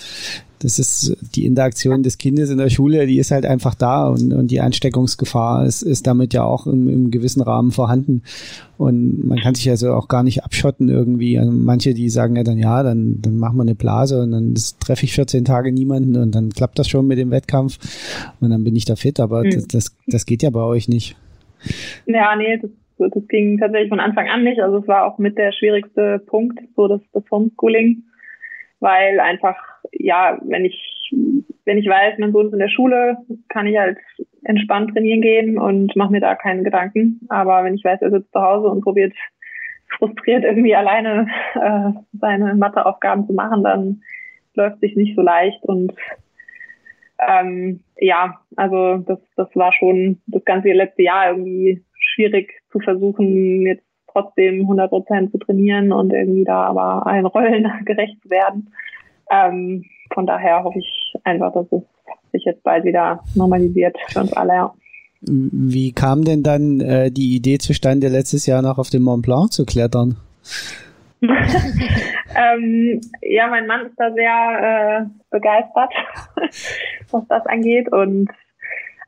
das ist die Interaktion des Kindes in der Schule, die ist halt einfach da und, und die Ansteckungsgefahr ist, ist damit ja auch im, im gewissen Rahmen vorhanden. Und man kann sich also auch gar nicht abschotten irgendwie. Also manche, die sagen ja dann, ja, dann, dann machen wir eine Blase und dann treffe ich 14 Tage niemanden und dann klappt das schon mit dem Wettkampf und dann bin ich da fit. Aber mhm. das, das, das geht ja bei euch nicht. Ja, nee, das, das ging tatsächlich von Anfang an nicht. Also es war auch mit der schwierigste Punkt, so das, das Homeschooling weil einfach, ja, wenn ich, wenn ich weiß, mein Sohn ist in der Schule, kann ich halt entspannt trainieren gehen und mache mir da keine Gedanken. Aber wenn ich weiß, er sitzt zu Hause und probiert frustriert irgendwie alleine äh, seine Matheaufgaben zu machen, dann läuft sich nicht so leicht und ähm, ja, also das, das war schon das ganze letzte Jahr irgendwie schwierig zu versuchen, jetzt trotzdem 100 Prozent zu trainieren und irgendwie da aber allen Rollen gerecht zu werden. Ähm, von daher hoffe ich einfach, dass es sich jetzt bald wieder normalisiert für uns alle. Ja. Wie kam denn dann äh, die Idee zustande, letztes Jahr noch auf dem Mont Blanc zu klettern? ähm, ja, mein Mann ist da sehr äh, begeistert, was das angeht und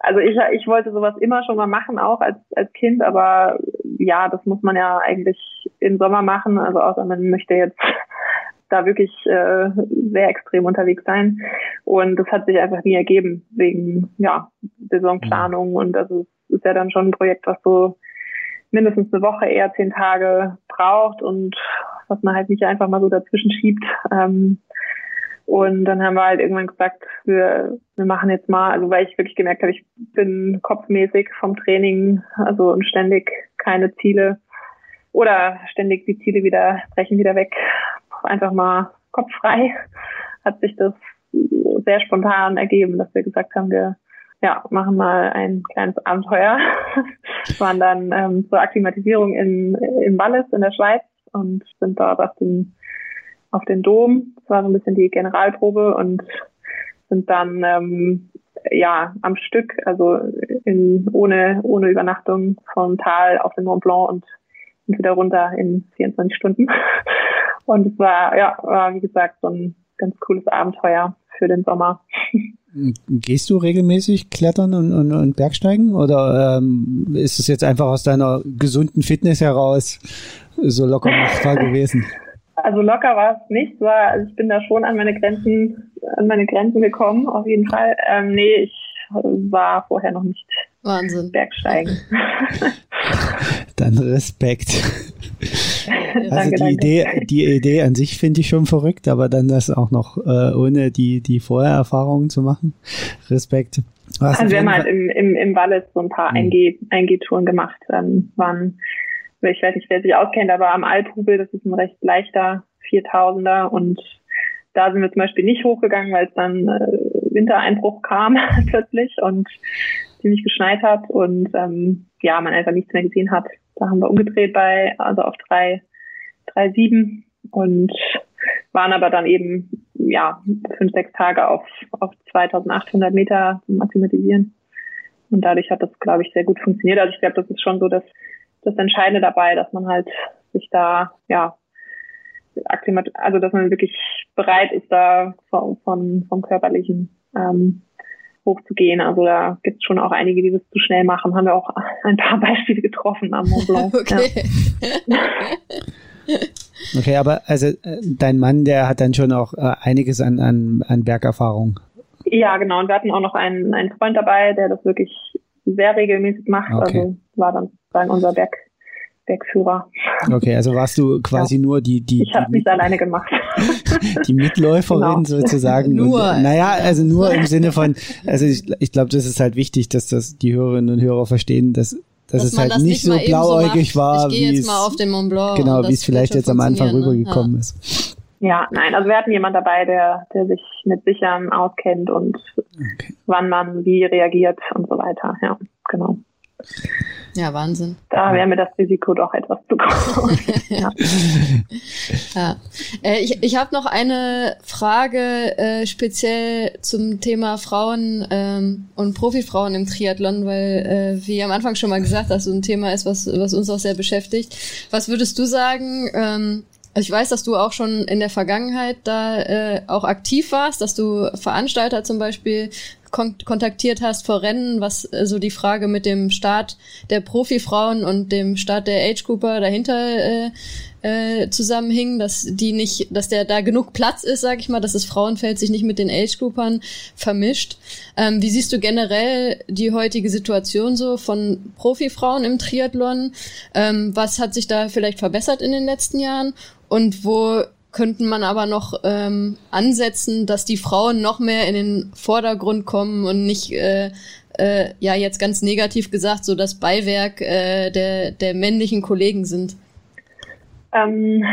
also ich, ich wollte sowas immer schon mal machen, auch als, als Kind, aber ja, das muss man ja eigentlich im Sommer machen, also außer man möchte jetzt da wirklich äh, sehr extrem unterwegs sein. Und das hat sich einfach nie ergeben, wegen ja, Saisonplanung. Mhm. Und also es ist ja dann schon ein Projekt, was so mindestens eine Woche, eher zehn Tage braucht und was man halt nicht einfach mal so dazwischen schiebt. Ähm, und dann haben wir halt irgendwann gesagt, wir, wir machen jetzt mal, also weil ich wirklich gemerkt habe, ich bin kopfmäßig vom Training, also und ständig keine Ziele oder ständig die Ziele wieder brechen wieder weg. Einfach mal kopffrei hat sich das sehr spontan ergeben, dass wir gesagt haben, wir ja, machen mal ein kleines Abenteuer. wir waren dann ähm, zur Akklimatisierung in, in Wallis in der Schweiz und sind dort auf den auf den Dom. Das war so ein bisschen die Generalprobe und sind dann ähm, ja am Stück, also in, ohne ohne Übernachtung vom Tal auf den Mont Blanc und wieder runter in 24 Stunden. Und es war ja war wie gesagt so ein ganz cooles Abenteuer für den Sommer. Gehst du regelmäßig klettern und, und, und Bergsteigen oder ähm, ist es jetzt einfach aus deiner gesunden Fitness heraus so locker machbar gewesen? Also locker war es nicht, war, also ich bin da schon an meine Grenzen, an meine Grenzen gekommen, auf jeden Fall. Ähm, nee, ich war vorher noch nicht Wahnsinn. Bergsteigen. Dann Respekt. Also danke, die Idee, die Idee an sich finde ich schon verrückt, aber dann das auch noch äh, ohne die die Vorhererfahrungen zu machen. Respekt. Was also wir haben halt im, im, im Wallis so ein paar mhm. Eingeh, Eingeh-Touren gemacht. Ähm, waren, ich weiß nicht, wer sich auskennt, aber am Alphubel, das ist ein recht leichter 4000er und da sind wir zum Beispiel nicht hochgegangen, weil es dann äh, Wintereinbruch kam plötzlich und ziemlich geschneit hat und ähm, ja, man einfach nichts mehr gesehen hat. Da haben wir umgedreht bei, also auf drei, drei sieben und waren aber dann eben ja fünf, sechs Tage auf, auf 2800 Meter mathematisieren. Und dadurch hat das, glaube ich, sehr gut funktioniert. Also ich glaube, das ist schon so das, das Entscheidende dabei, dass man halt sich da ja also dass man wirklich bereit ist, da von, von vom körperlichen ähm, hochzugehen. Also da gibt es schon auch einige, die das zu schnell machen. Haben wir auch ein paar Beispiele getroffen am Mont Blanc. okay. Ja. okay, aber also äh, dein Mann, der hat dann schon auch äh, einiges an, an, an Bergerfahrung. Ja, genau. Und wir hatten auch noch einen, einen Freund dabei, der das wirklich sehr regelmäßig macht. Okay. Also war dann sozusagen unser Berg, Bergführer. Okay, also warst du quasi ja. nur die die. Ich habe nicht alleine gemacht. die Mitläuferin genau. sozusagen. nur. Und, naja, also nur im Sinne von, also ich, ich glaube, das ist halt wichtig, dass das die Hörerinnen und Hörer verstehen, dass dass, dass es halt das nicht so blauäugig so war, wie es, mal auf den Mont Blanc genau, wie es vielleicht jetzt am Anfang rübergekommen ja. ist. Ja, nein, also wir hatten jemand dabei, der, der sich mit Sichern auskennt und okay. wann man wie reagiert und so weiter. Ja, genau. Ja, Wahnsinn. Da wäre mir das Risiko doch etwas zu groß. ja. ja. Äh, ich ich habe noch eine Frage äh, speziell zum Thema Frauen ähm, und Profifrauen im Triathlon, weil, äh, wie am Anfang schon mal gesagt hast, so ein Thema ist, was, was uns auch sehr beschäftigt. Was würdest du sagen, ähm, ich weiß, dass du auch schon in der Vergangenheit da äh, auch aktiv warst, dass du Veranstalter zum Beispiel kon kontaktiert hast vor Rennen, was äh, so die Frage mit dem Start der Profifrauen und dem Start der Age Cooper dahinter äh, äh, zusammenhing, dass die nicht, dass der da genug Platz ist, sag ich mal, dass das Frauenfeld sich nicht mit den Age Groupern vermischt. Ähm, wie siehst du generell die heutige Situation so von Profifrauen im Triathlon? Ähm, was hat sich da vielleicht verbessert in den letzten Jahren? Und wo könnten man aber noch ähm, ansetzen, dass die Frauen noch mehr in den Vordergrund kommen und nicht äh, äh, ja jetzt ganz negativ gesagt so das Beiwerk äh, der der männlichen Kollegen sind. Ähm,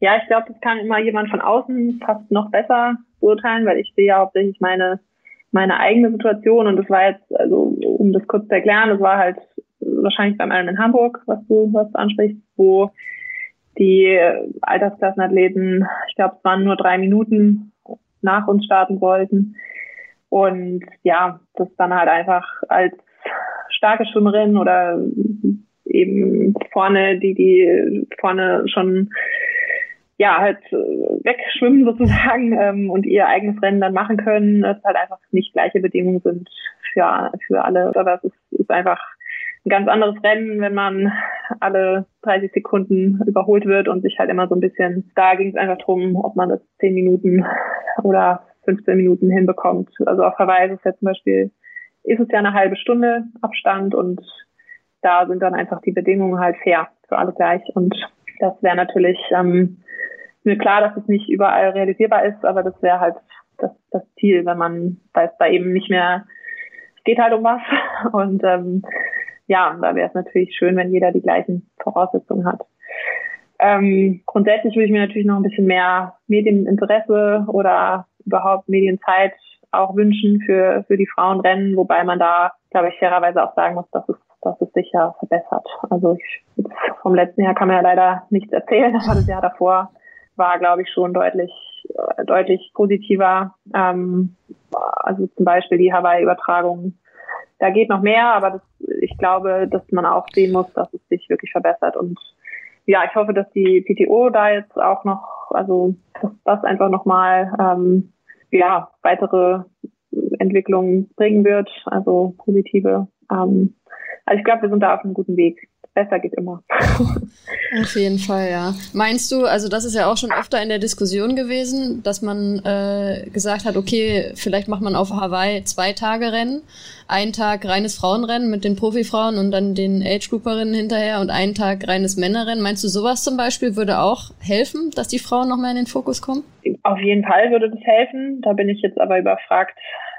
ja, ich glaube, das kann immer jemand von außen fast noch besser beurteilen, weil ich sehe ja hauptsächlich meine meine eigene Situation und das war jetzt also um das kurz zu erklären, das war halt wahrscheinlich beim Ironman Hamburg, was du was du ansprichst, wo die Altersklassenathleten, ich glaube, es waren nur drei Minuten nach uns starten wollten. Und ja, das dann halt einfach als starke Schwimmerin oder eben vorne, die, die vorne schon ja, halt wegschwimmen sozusagen ähm, und ihr eigenes Rennen dann machen können, dass halt einfach nicht gleiche Bedingungen sind für, für alle. Aber es ist, ist einfach ein ganz anderes Rennen, wenn man alle 30 Sekunden überholt wird und sich halt immer so ein bisschen, da ging es einfach drum, ob man das 10 Minuten oder 15 Minuten hinbekommt. Also auf Hawaii ist ja zum Beispiel, ist es ja eine halbe Stunde Abstand und da sind dann einfach die Bedingungen halt fair für alle gleich und das wäre natürlich ähm, mir klar, dass es nicht überall realisierbar ist, aber das wäre halt das, das Ziel, wenn man, weil es da eben nicht mehr, es geht halt um was und ähm, ja, da wäre es natürlich schön, wenn jeder die gleichen Voraussetzungen hat. Ähm, grundsätzlich würde ich mir natürlich noch ein bisschen mehr Medieninteresse oder überhaupt Medienzeit auch wünschen für, für die Frauenrennen, wobei man da, glaube ich, fairerweise auch sagen muss, dass es, dass es sicher verbessert. Also ich, vom letzten Jahr kann man ja leider nichts erzählen, aber das Jahr davor war, glaube ich, schon deutlich, deutlich positiver. Ähm, also zum Beispiel die Hawaii-Übertragung da geht noch mehr, aber das, ich glaube, dass man auch sehen muss, dass es sich wirklich verbessert. Und ja, ich hoffe, dass die PTO da jetzt auch noch, also dass das einfach nochmal ähm, ja, weitere Entwicklung bringen wird, also positive. Ähm, also ich glaube, wir sind da auf einem guten Weg besser geht immer. Auf jeden Fall, ja. Meinst du, also das ist ja auch schon öfter in der Diskussion gewesen, dass man äh, gesagt hat, okay, vielleicht macht man auf Hawaii zwei Tage Rennen, einen Tag reines Frauenrennen mit den Profifrauen und dann den Age-Grouperinnen hinterher und einen Tag reines Männerrennen. Meinst du, sowas zum Beispiel würde auch helfen, dass die Frauen noch mehr in den Fokus kommen? Auf jeden Fall würde das helfen. Da bin ich jetzt aber überfragt,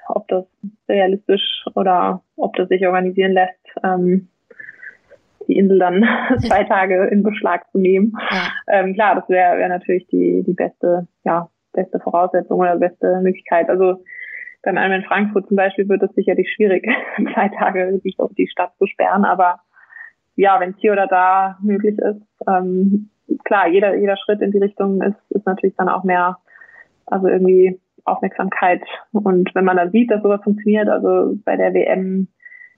ob das realistisch oder ob das sich organisieren lässt. Ähm, die Insel dann zwei Tage in Beschlag zu nehmen. Ja. Ähm, klar, das wäre wär natürlich die, die beste, ja, beste Voraussetzung oder beste Möglichkeit. Also beim Ironman Frankfurt zum Beispiel wird es sicherlich schwierig, zwei Tage die, die Stadt zu sperren, aber ja, wenn es hier oder da möglich ist, ähm, klar, jeder, jeder Schritt in die Richtung ist, ist natürlich dann auch mehr, also irgendwie Aufmerksamkeit. Und wenn man dann sieht, dass sowas funktioniert, also bei der WM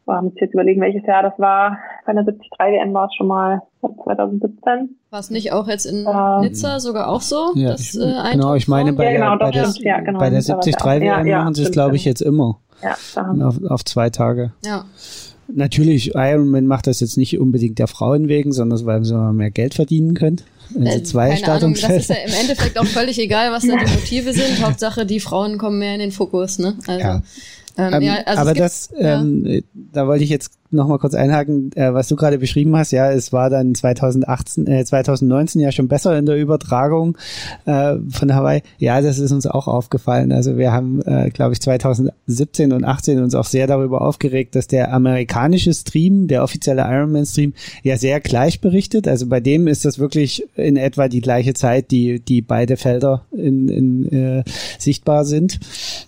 wir haben jetzt überlegen, welches Jahr das war. Bei der 73 WM war es schon mal 2017. War es nicht auch jetzt in äh, Nizza sogar auch so? Ja, dass, äh, genau, ich meine bei, ja, genau, der, bei, der, ja, genau, bei der 73 WM ja, machen sie es, glaube ich, jetzt immer. Ja, auf, auf zwei Tage. Ja. Natürlich, Ironman macht das jetzt nicht unbedingt der Frauen wegen, sondern weil sie mehr Geld verdienen können. Wenn sie äh, zwei Keine Ahnung, das ist ja im Endeffekt auch völlig egal, was da die Motive sind. Hauptsache, die Frauen kommen mehr in den Fokus. Ne? Also, ja. Ähm, ähm, ja, also aber gibt, das, ähm, ja. da wollte ich jetzt noch mal kurz einhaken, äh, was du gerade beschrieben hast. Ja, es war dann 2018, äh, 2019 ja schon besser in der Übertragung äh, von Hawaii. Ja, das ist uns auch aufgefallen. Also wir haben, äh, glaube ich, 2017 und 18 uns auch sehr darüber aufgeregt, dass der amerikanische Stream, der offizielle Ironman-Stream, ja sehr gleich berichtet. Also bei dem ist das wirklich in etwa die gleiche Zeit, die die beide Felder in, in äh, sichtbar sind.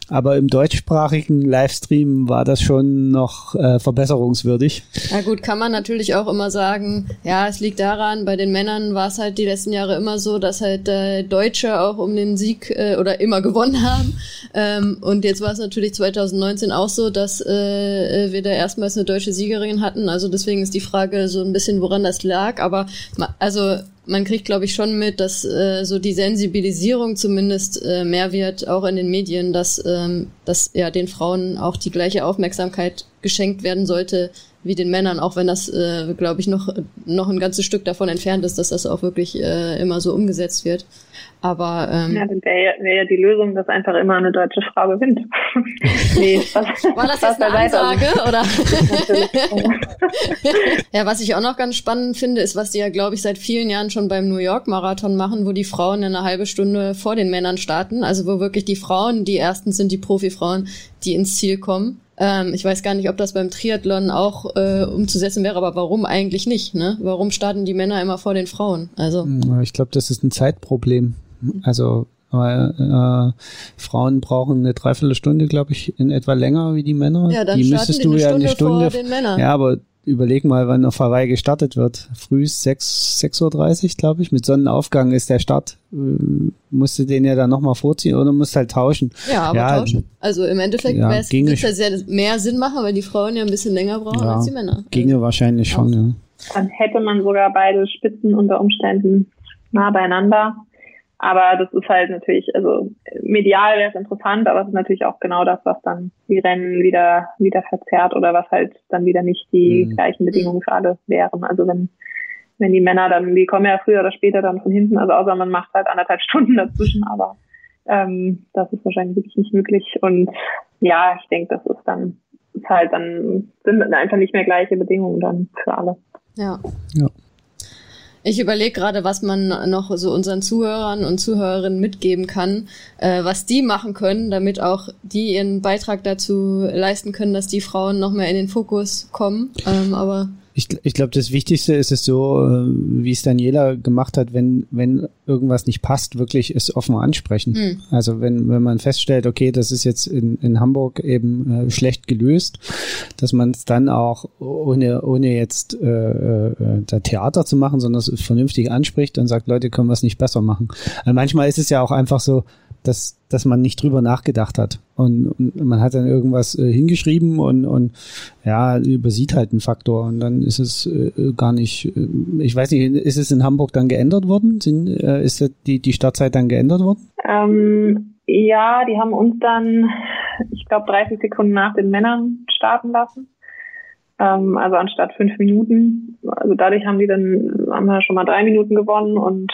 Aber im deutschsprachigen Livestream war das schon noch äh, verbesserungswürdig würdig. Na gut, kann man natürlich auch immer sagen, ja, es liegt daran, bei den Männern war es halt die letzten Jahre immer so, dass halt äh, Deutsche auch um den Sieg äh, oder immer gewonnen haben. Ähm, und jetzt war es natürlich 2019 auch so, dass äh, wir da erstmals eine deutsche Siegerin hatten. Also deswegen ist die Frage so ein bisschen, woran das lag. Aber also man kriegt, glaube ich, schon mit, dass äh, so die Sensibilisierung zumindest äh, mehr wird, auch in den Medien, dass, ähm, dass ja den Frauen auch die gleiche Aufmerksamkeit geschenkt werden sollte wie den Männern, auch wenn das, äh, glaube ich, noch, noch ein ganzes Stück davon entfernt ist, dass das auch wirklich äh, immer so umgesetzt wird. Aber ähm, ja, dann wäre ja, wär ja die Lösung, dass einfach immer eine deutsche Frau gewinnt. nee, was, war das jetzt eine Ansage oder? ja, was ich auch noch ganz spannend finde, ist, was die ja, glaube ich, seit vielen Jahren schon beim New York Marathon machen, wo die Frauen eine halbe Stunde vor den Männern starten. Also wo wirklich die Frauen die ersten sind, die Profifrauen, die ins Ziel kommen. Ähm, ich weiß gar nicht, ob das beim Triathlon auch äh, umzusetzen wäre, aber warum eigentlich nicht? Ne? Warum starten die Männer immer vor den Frauen? Also ich glaube, das ist ein Zeitproblem. Also äh, Frauen brauchen eine Dreiviertelstunde, glaube ich, in etwa länger wie die Männer. Ja, dann die müsstest du ja eine Stunde vor den Männern. Ja, aber überleg mal, wann auf Hawaii gestartet wird. Früh 6, 6.30 Uhr, glaube ich. Mit Sonnenaufgang ist der Start. Äh, musst du den ja dann nochmal vorziehen oder musst halt tauschen. Ja, aber ja, tauschen. Also im Endeffekt ja, es ja sehr mehr Sinn machen, weil die Frauen ja ein bisschen länger brauchen ja, als die Männer. Ginge also, wahrscheinlich schon, ja. Dann hätte man sogar beide Spitzen unter Umständen nah beieinander. Aber das ist halt natürlich, also medial wäre es interessant, aber es ist natürlich auch genau das, was dann die Rennen wieder, wieder verzerrt oder was halt dann wieder nicht die mhm. gleichen Bedingungen für alle wären. Also wenn, wenn die Männer dann, die kommen ja früher oder später dann von hinten, also außer man macht halt anderthalb Stunden dazwischen, aber ähm, das ist wahrscheinlich wirklich nicht möglich. Und ja, ich denke, das ist dann, ist halt dann, sind einfach nicht mehr gleiche Bedingungen dann für alle. Ja. Ja. Ich überlege gerade, was man noch so unseren Zuhörern und Zuhörerinnen mitgeben kann, äh, was die machen können, damit auch die ihren Beitrag dazu leisten können, dass die Frauen noch mehr in den Fokus kommen. Ähm, aber ich, ich glaube, das Wichtigste ist es so, äh, wie es Daniela gemacht hat, wenn, wenn irgendwas nicht passt, wirklich es offen ansprechen. Hm. Also wenn, wenn man feststellt, okay, das ist jetzt in, in Hamburg eben äh, schlecht gelöst, dass man es dann auch ohne, ohne jetzt äh, äh, da Theater zu machen, sondern es vernünftig anspricht und sagt, Leute, können wir es nicht besser machen. Also manchmal ist es ja auch einfach so, dass, dass man nicht drüber nachgedacht hat. Und, und man hat dann irgendwas äh, hingeschrieben und, und ja, übersieht halt einen Faktor. Und dann ist es äh, gar nicht, äh, ich weiß nicht, ist es in Hamburg dann geändert worden? Sind, äh, ist die, die Startzeit dann geändert worden? Ähm, ja, die haben uns dann ich glaube, 30 Sekunden nach den Männern starten lassen. Ähm, also anstatt fünf Minuten. Also dadurch haben die dann, haben wir schon mal drei Minuten gewonnen und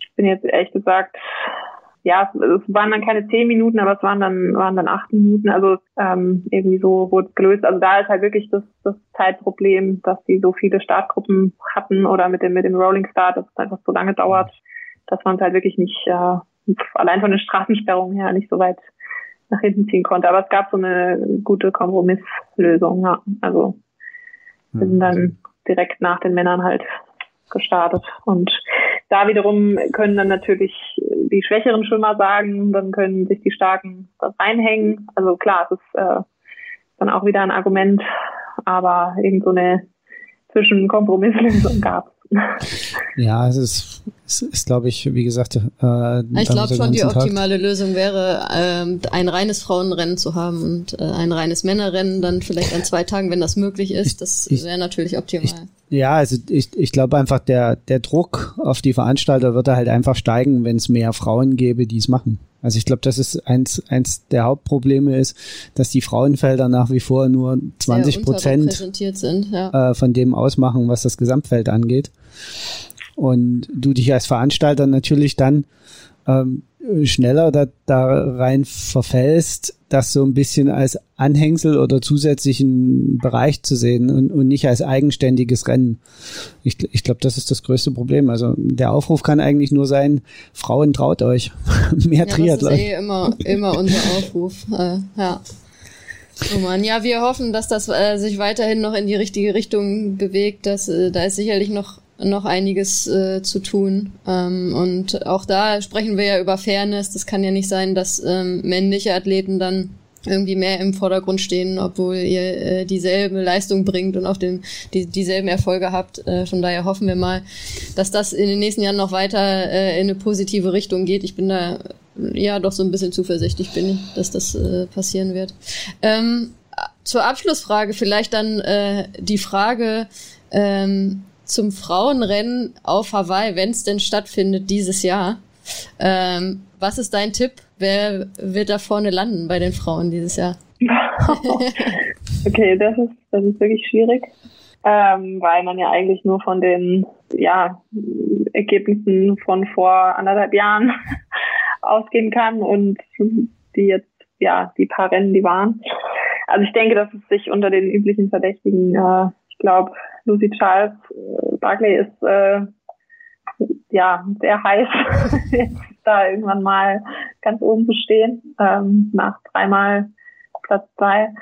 ich bin jetzt ehrlich gesagt ja, es, es waren dann keine zehn Minuten, aber es waren dann, waren dann acht Minuten. Also ähm, irgendwie so wurde es gelöst. Also da ist halt wirklich das, das Zeitproblem, dass die so viele Startgruppen hatten oder mit dem, mit dem Rolling Start, dass es einfach so lange dauert, dass man es halt wirklich nicht, äh, allein von den Straßensperrungen her nicht so weit nach hinten ziehen konnte. Aber es gab so eine gute Kompromisslösung, ja. Also wir sind dann direkt nach den Männern halt gestartet. Und da wiederum können dann natürlich die schwächeren Schwimmer sagen, dann können sich die Starken da reinhängen. Also klar, es ist äh, dann auch wieder ein Argument, aber irgend so eine Zwischenkompromisslösung gab es. Ja, es ist, es ist glaube ich, wie gesagt, äh, ich glaube schon, die optimale Tag. Lösung wäre, äh, ein reines Frauenrennen zu haben und äh, ein reines Männerrennen dann vielleicht an zwei Tagen, wenn das möglich ist. Das wäre natürlich optimal. Ich, ja, also ich, ich glaube einfach, der, der Druck auf die Veranstalter würde halt einfach steigen, wenn es mehr Frauen gäbe, die es machen. Also ich glaube, das ist eins, eins der Hauptprobleme ist, dass die Frauenfelder nach wie vor nur 20 Prozent sind, ja. äh, von dem ausmachen, was das Gesamtfeld angeht. Und du dich als Veranstalter natürlich dann ähm, schneller da, da rein verfällst, das so ein bisschen als Anhängsel oder zusätzlichen Bereich zu sehen und, und nicht als eigenständiges Rennen. Ich, ich glaube, das ist das größte Problem. Also der Aufruf kann eigentlich nur sein, Frauen traut euch. Mehr ja, Triathlon. Das ist eh immer, immer unser Aufruf. Äh, ja. Oh man, ja, wir hoffen, dass das äh, sich weiterhin noch in die richtige Richtung bewegt. Dass, äh, da ist sicherlich noch noch einiges äh, zu tun. Ähm, und auch da sprechen wir ja über Fairness. Das kann ja nicht sein, dass ähm, männliche Athleten dann irgendwie mehr im Vordergrund stehen, obwohl ihr äh, dieselbe Leistung bringt und auf den die, dieselben Erfolge habt. Äh, von daher hoffen wir mal, dass das in den nächsten Jahren noch weiter äh, in eine positive Richtung geht. Ich bin da ja doch so ein bisschen zuversichtlich bin, dass das äh, passieren wird. Ähm, zur Abschlussfrage vielleicht dann äh, die Frage, ähm, zum Frauenrennen auf Hawaii, wenn es denn stattfindet dieses Jahr. Ähm, was ist dein Tipp? Wer wird da vorne landen bei den Frauen dieses Jahr? okay, das ist, das ist wirklich schwierig, ähm, weil man ja eigentlich nur von den ja, Ergebnissen von vor anderthalb Jahren ausgehen kann und die jetzt, ja, die paar Rennen, die waren. Also ich denke, dass es sich unter den üblichen Verdächtigen, äh, ich glaube, Lucy Charles äh, Barclay ist äh, ja sehr heiß, da irgendwann mal ganz oben zu stehen, ähm, nach dreimal Platz zwei.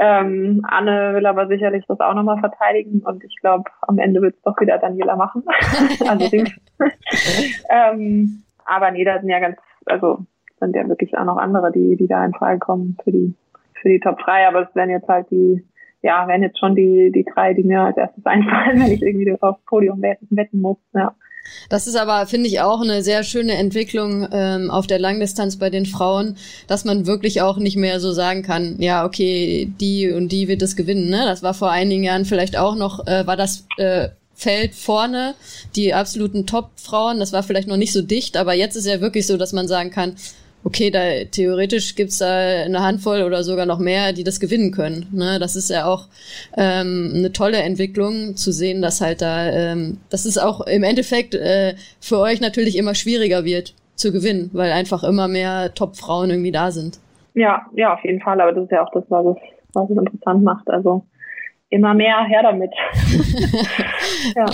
Ähm, Anne will aber sicherlich das auch nochmal verteidigen und ich glaube, am Ende wird es doch wieder Daniela machen. also ähm, aber nee, da sind ja ganz, also sind ja wirklich auch noch andere, die, die da in Frage kommen für die, für die Top 3, aber es werden jetzt halt die ja, wären jetzt schon die, die drei, die mir als erstes einfallen, wenn ich irgendwie aufs Podium wetten, muss. Ja. Das ist aber, finde ich, auch eine sehr schöne Entwicklung ähm, auf der Langdistanz bei den Frauen, dass man wirklich auch nicht mehr so sagen kann, ja, okay, die und die wird es gewinnen. Ne? Das war vor einigen Jahren vielleicht auch noch, äh, war das äh, Feld vorne, die absoluten Top-Frauen, das war vielleicht noch nicht so dicht, aber jetzt ist ja wirklich so, dass man sagen kann, okay, da theoretisch gibt's da eine Handvoll oder sogar noch mehr, die das gewinnen können. Ne? Das ist ja auch ähm, eine tolle Entwicklung zu sehen, dass halt da, ähm, dass es auch im Endeffekt äh, für euch natürlich immer schwieriger wird zu gewinnen, weil einfach immer mehr Top-Frauen irgendwie da sind. Ja, ja, auf jeden Fall. Aber das ist ja auch das, was es, was es interessant macht. Also immer mehr her damit. ja.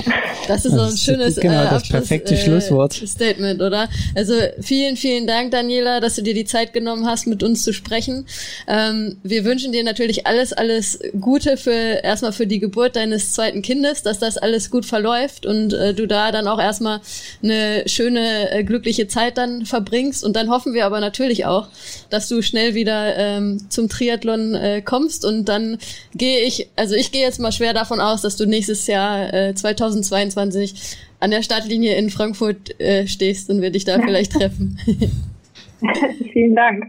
Das ist so ein schönes genau, äh, das perfekte äh, Schlusswort. Statement, oder? Also vielen, vielen Dank, Daniela, dass du dir die Zeit genommen hast, mit uns zu sprechen. Ähm, wir wünschen dir natürlich alles, alles Gute für erstmal für die Geburt deines zweiten Kindes, dass das alles gut verläuft und äh, du da dann auch erstmal eine schöne, äh, glückliche Zeit dann verbringst. Und dann hoffen wir aber natürlich auch, dass du schnell wieder ähm, zum Triathlon äh, kommst und dann gehe ich, also ich ich gehe jetzt mal schwer davon aus, dass du nächstes Jahr äh, 2022 an der Startlinie in Frankfurt äh, stehst und wir dich da vielleicht treffen. Vielen Dank.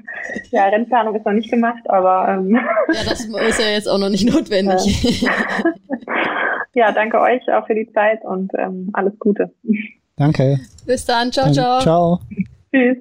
Ja, Rennplanung ist noch nicht gemacht, aber ähm, ja, das ist ja jetzt auch noch nicht notwendig. ja, danke euch auch für die Zeit und ähm, alles Gute. Danke. Bis dann. Ciao, ciao. Ciao. Tschüss.